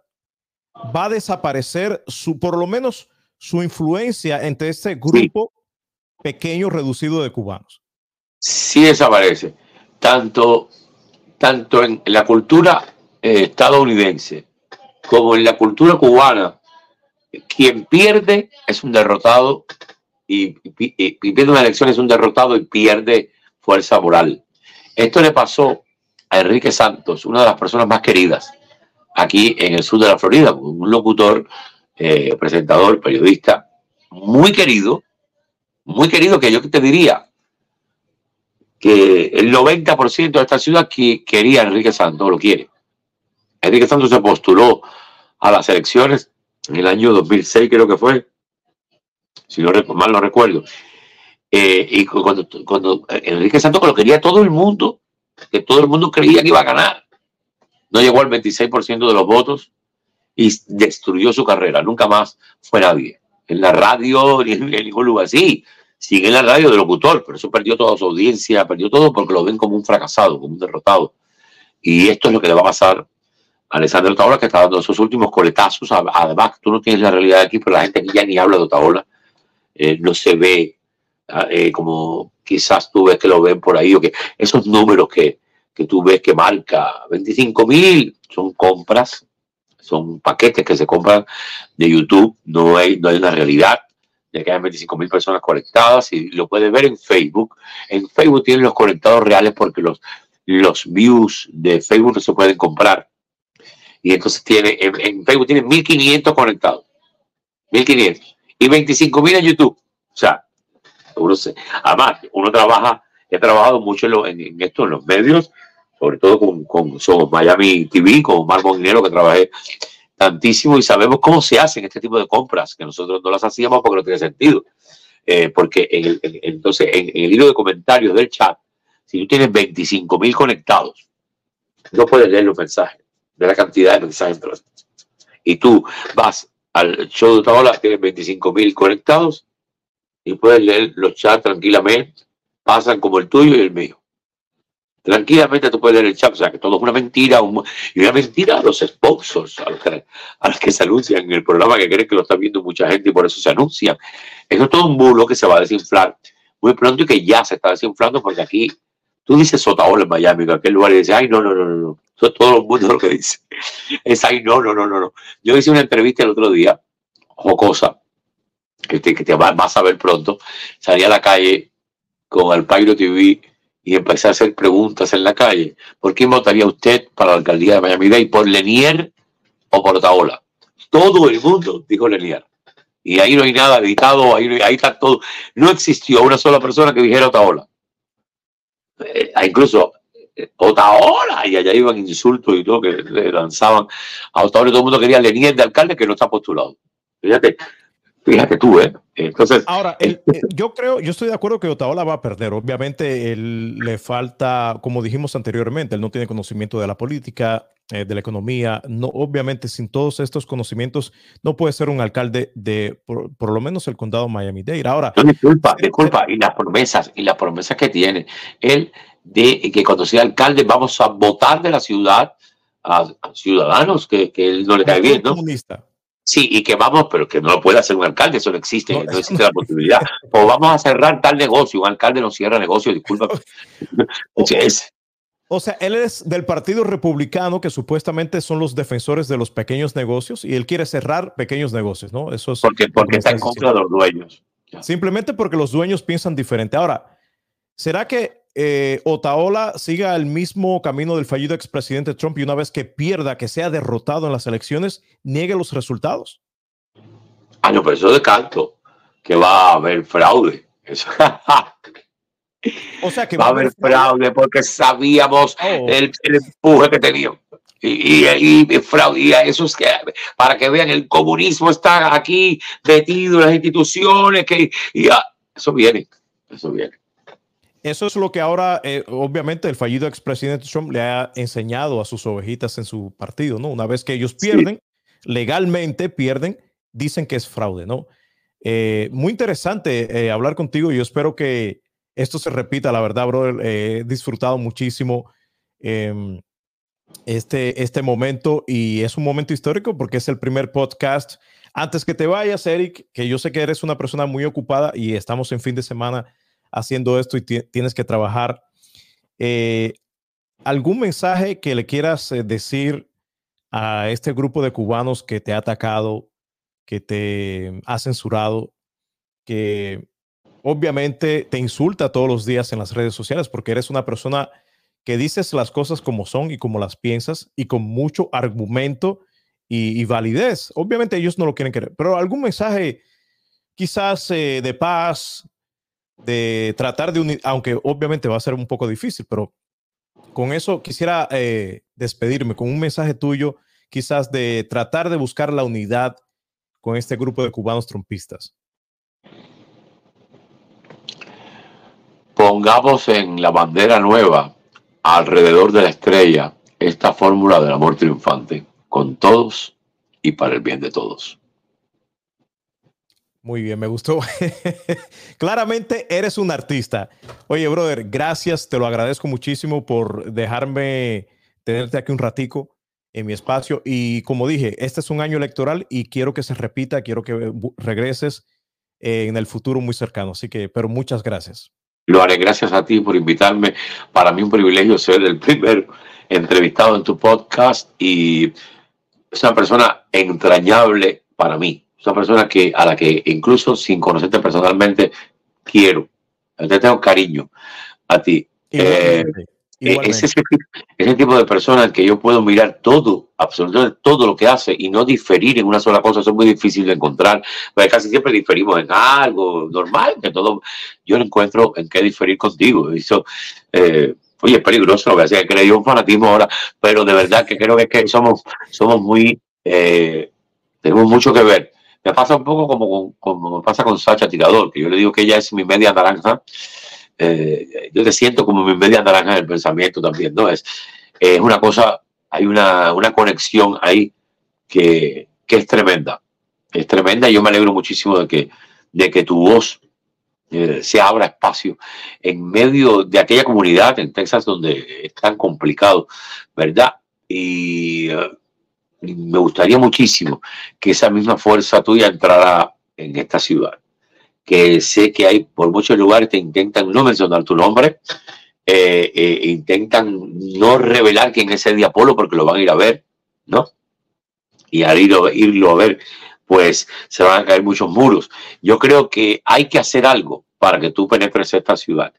va a desaparecer su, por lo menos su influencia entre este grupo pequeño reducido de cubanos? Sí desaparece, tanto, tanto en la cultura eh, estadounidense como en la cultura cubana, quien pierde es un derrotado y, pierde una elección es un derrotado y pierde fuerza moral. Esto le pasó a Enrique Santos, una de las personas más queridas aquí en el sur de la Florida, un locutor, eh, presentador, periodista, muy querido, muy querido que yo te diría que el 90% de esta ciudad que quería a Enrique Santos, lo quiere. Enrique Santos se postuló a las elecciones en el año 2006, creo que fue, si no mal no recuerdo. Eh, y cuando, cuando Enrique Santos lo quería todo el mundo, que todo el mundo creía que iba a ganar, no llegó al 26% de los votos y destruyó su carrera. Nunca más fue nadie. En la radio, ni en ningún lugar. Sí, sigue en la radio de locutor, pero eso perdió toda su audiencia, perdió todo porque lo ven como un fracasado, como un derrotado. Y esto es lo que le va a pasar a Alessandro Otaola, que está dando sus últimos coletazos. Además, tú no tienes la realidad aquí, pero la gente aquí ya ni habla de Otaola. Eh, no se ve ah, eh, como quizás tú ves que lo ven por ahí, o que esos números que, que tú ves que marca 25 mil son compras, son paquetes que se compran de YouTube, no hay, no hay una realidad de que hay 25 mil personas conectadas y lo puedes ver en Facebook. En Facebook tienen los conectados reales porque los, los views de Facebook no se pueden comprar. Y entonces tiene, en, Facebook tiene 1500 conectados. 1500. Y 25 mil en YouTube. O sea, uno se, además, uno trabaja, he trabajado mucho en, en esto, en los medios, sobre todo con, con somos Miami TV, con Mar Dinero, que trabajé tantísimo y sabemos cómo se hacen este tipo de compras, que nosotros no las hacíamos porque no tiene sentido. Eh, porque en el, entonces en, el hilo de comentarios del chat, si tú tienes 25 mil conectados, no puedes leer los mensajes de la cantidad de mensajes. Y tú vas al show de Otaola, tienes 25 mil conectados y puedes leer los chats tranquilamente, pasan como el tuyo y el mío. Tranquilamente tú puedes leer el chat, o sea, que todo es una mentira, y una mentira a los sponsors, a los, que, a los que se anuncian en el programa que creen que lo está viendo mucha gente y por eso se anuncian. Eso es todo un bulo que se va a desinflar muy pronto y que ya se está desinflando porque aquí tú dices Sotaola en Miami, en aquel lugar y dices, ay, no, no, no, no, no. Eso es todo el mundo lo que dice. Es ay, no, no, no, no, no. Yo hice una entrevista el otro día, jocosa, que te, que te vas a ver pronto. Salí a la calle con el Pairo TV y empecé a hacer preguntas en la calle. ¿Por quién votaría usted para la alcaldía de Miami-Dade? ¿Por Lenier o por Otaola? Todo el mundo dijo Lenier. Y ahí no hay nada editado, ahí, ahí está todo. No existió una sola persona que dijera Otaola. Eh, incluso Otaola, y allá iban insultos y todo que le lanzaban a Otaola. Todo el mundo quería Lenier de alcalde que no está postulado. Fíjate, Fíjate tú, ¿eh? Entonces. Ahora, eh, yo creo, yo estoy de acuerdo que Otaola va a perder. Obviamente, él le falta, como dijimos anteriormente, él no tiene conocimiento de la política, eh, de la economía. No, obviamente, sin todos estos conocimientos, no puede ser un alcalde de, por, lo menos, el condado Miami-Dade. Ahora. disculpa, disculpa. Y las promesas, y las promesas que tiene. Él, de que cuando sea alcalde vamos a votar de la ciudad a, ciudadanos que, que, él no le cae bien, ¿no? Comunista. Sí, y que vamos, pero que no lo puede hacer un alcalde, eso no existe, no, existe la posibilidad. O vamos a cerrar tal negocio, un alcalde no cierra negocio, disculpa. O sea, él es del Partido Republicano, que supuestamente son los defensores de los pequeños negocios, y él quiere cerrar pequeños negocios, ¿no? Eso es. Porque, porque está en contra de los dueños. Simplemente porque los dueños piensan diferente. Ahora, ¿será que eh, Otaola siga el mismo camino del fallido expresidente Trump y una vez que pierda, que sea derrotado en las elecciones, niegue los resultados? Ah, no, pero eso de canto, que va a haber fraude. o sea, que va, a haber fraude, porque sabíamos oh. el, empuje que tenía. Y, y, y, fraude, y eso es que, para que vean, el comunismo está aquí metido en las instituciones, que y, eso viene, eso viene. Eso es lo que ahora, eh, obviamente, el fallido expresidente Trump le ha enseñado a sus ovejitas en su partido, ¿no? Una vez que ellos pierden, legalmente pierden, dicen que es fraude, ¿no? Eh, muy interesante eh, hablar contigo. Yo espero que esto se repita, la verdad, brother. he disfrutado muchísimo em, este, este momento y es un momento histórico porque es el primer podcast. Antes que te vayas, Eric, que yo sé que eres una persona muy ocupada y estamos en fin de semana haciendo esto y tienes que trabajar. Eh, ¿Algún mensaje que le quieras eh, decir a este grupo de cubanos que te ha atacado, que te ha censurado, que obviamente te insulta todos los días en las redes sociales porque eres una persona que dices las cosas como son y como las piensas y con mucho argumento y, validez. Obviamente ellos no lo quieren querer, pero algún mensaje quizás eh, de paz, de tratar de unir, aunque obviamente va a ser un poco difícil, pero con eso quisiera eh, despedirme con un mensaje tuyo, quizás de tratar de buscar la unidad con este grupo de cubanos trompistas. Pongamos en la bandera nueva, alrededor de la estrella, esta fórmula del amor triunfante, con todos y para el bien de todos. Muy bien, me gustó. Claramente eres un artista. Oye, brother, gracias, te lo agradezco muchísimo por dejarme tenerte aquí un ratico en mi espacio. Y como dije, este es un año electoral y quiero que se repita, quiero que regreses en el futuro muy cercano. Así que, pero muchas gracias. Lo haré gracias a ti por invitarme. Para mí un privilegio ser el primer entrevistado en tu podcast y es una persona entrañable para mí es una persona que, a la que incluso sin conocerte personalmente quiero. Te tengo cariño a ti. Eh, eh, es ese, tipo de persona que yo puedo mirar todo, absolutamente todo lo que hace y no diferir en una sola cosa. Eso es muy difícil de encontrar. Porque casi siempre diferimos en algo normal, que todo. Yo no encuentro en qué diferir contigo. Eso, eh, oye, es peligroso, lo que hacía que le dio un fanatismo ahora, pero de verdad que creo que, es que somos, somos muy. tenemos mucho que ver me pasa un poco como, como me pasa con Sacha Tirador, que yo le digo que ella es mi media naranja. Eh, yo te siento como mi media naranja en el pensamiento también, ¿no? Es, es una cosa, hay una, una conexión ahí que, que, es tremenda. Es tremenda y yo me alegro muchísimo de que, de que tu voz eh, se abra espacio en medio de aquella comunidad en Texas donde es tan complicado, ¿verdad? Y eh, me gustaría muchísimo que esa misma fuerza tuya entrara en esta ciudad. Que sé que hay por muchos lugares que intentan no mencionar tu nombre, eh, eh, intentan no revelar quién es el Diapolo porque lo van a ir a ver, ¿no? Y al ir, irlo a ver, pues se van a caer muchos muros. Yo creo que hay que hacer algo para que tú penetres esta ciudad.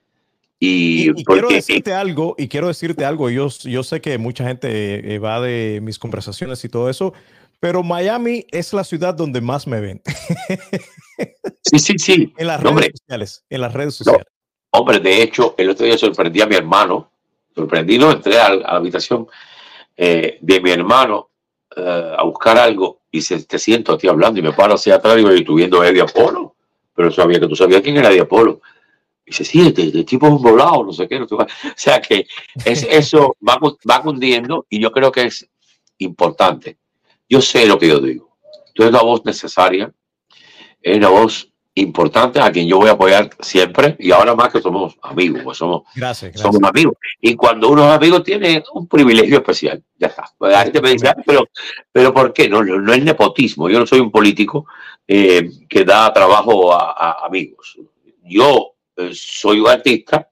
Y, quiero decirte algo, y quiero decirte algo, yo, yo sé que mucha gente eh, va de mis conversaciones y todo eso, pero Miami es la ciudad donde más me ven. Sí, sí, sí. En las redes sociales. En las redes sociales. Hombre, de hecho, el otro día sorprendí a mi hermano. Sorprendí, no, entré a, la habitación eh, de mi hermano eh, a buscar algo y se, te siento a ti hablando y me paro hacia atrás y digo, y tú viendo a Eddie Apolo. Pero sabía que tú sabías quién era Eddie Apolo dice, sí, este, este, tipo es un volado, no sé qué. o sea que es, eso va, va cundiendo y yo creo que es importante. Yo sé lo que yo digo. Tú eres la voz necesaria, es la voz importantes a quien yo voy a apoyar siempre y ahora más que somos amigos, pues somos, gracias, somos amigos. Y cuando uno es amigo tiene un privilegio especial, ya está. La gente me dice, ah, pero, pero ¿por qué? No, no, es nepotismo, yo no soy un político eh, que da trabajo a, amigos. Yo soy un artista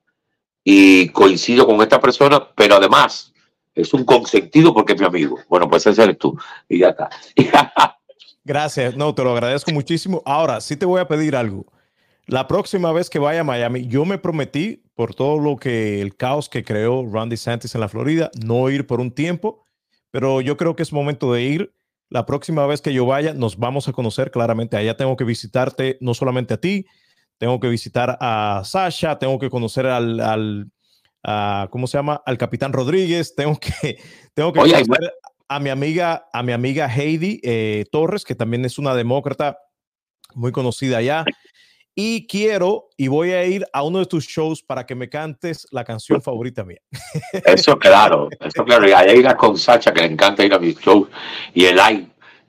y coincido con esta persona, pero además es un consentido porque es mi amigo. Bueno, pues ese eres tú y ya está. Gracias, no, te lo agradezco muchísimo. Ahora, sí te voy a pedir algo. La próxima vez que vaya a Miami, yo me prometí, por todo lo que el caos que creó Randy Santis en la Florida, no ir por un tiempo, pero yo creo que es momento de ir. La próxima vez que yo vaya, nos vamos a conocer claramente. Allá tengo que visitarte no solamente a ti, tengo que visitar a Sasha, tengo que conocer al, al ¿cómo se llama? Al capitán Rodríguez, tengo que, tengo que conocer a mi amiga, a mi amiga Heidi eh, Torres, que también es una demócrata muy conocida allá. Y quiero y voy a ir a uno de tus shows para que me cantes la canción favorita mía. Eso claro, eso claro. Y hay una con Sacha que le encanta ir a mis shows y el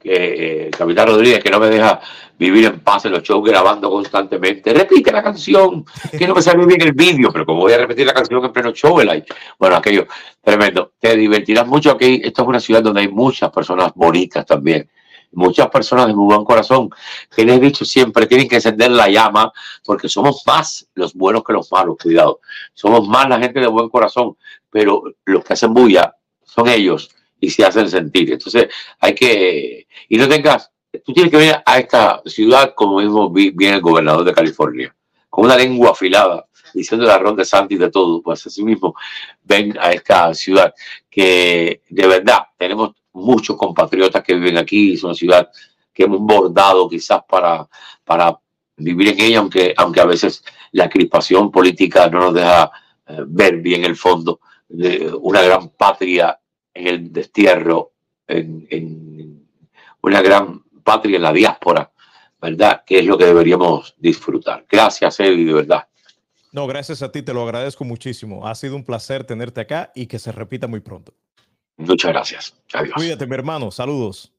que eh, Capitán Rodríguez, que no me deja vivir en paz en los shows grabando constantemente. Repite la canción, que no me sale bien el vídeo, pero como voy a repetir la canción en pleno show, el bueno, aquello tremendo. Te divertirás mucho aquí. Esto es una ciudad donde hay muchas personas bonitas también. Muchas personas de muy buen corazón, que les he dicho siempre, tienen que encender la llama, porque somos más los buenos que los malos, cuidado. Somos más la gente de buen corazón, pero los que hacen bulla son ellos y se hacen sentir. Entonces hay que, y no tengas, tú tienes que venir a esta ciudad como mismo viene el gobernador de California, con una lengua afilada, diciendo la ronda de Santi de todo, pues así mismo ven a esta ciudad que de verdad tenemos muchos compatriotas que viven aquí, es una ciudad que hemos bordado quizás para, para vivir en ella, aunque, aunque a veces la crispación política no nos deja eh, ver bien el fondo de una gran patria en el destierro, en, una gran patria en la diáspora, ¿verdad? Que es lo que deberíamos disfrutar. Gracias, Eddie, de verdad. No, gracias a ti, te lo agradezco muchísimo. Ha sido un placer tenerte acá y que se repita muy pronto. Muchas gracias. Adiós. Cuídate, mi hermano. Saludos.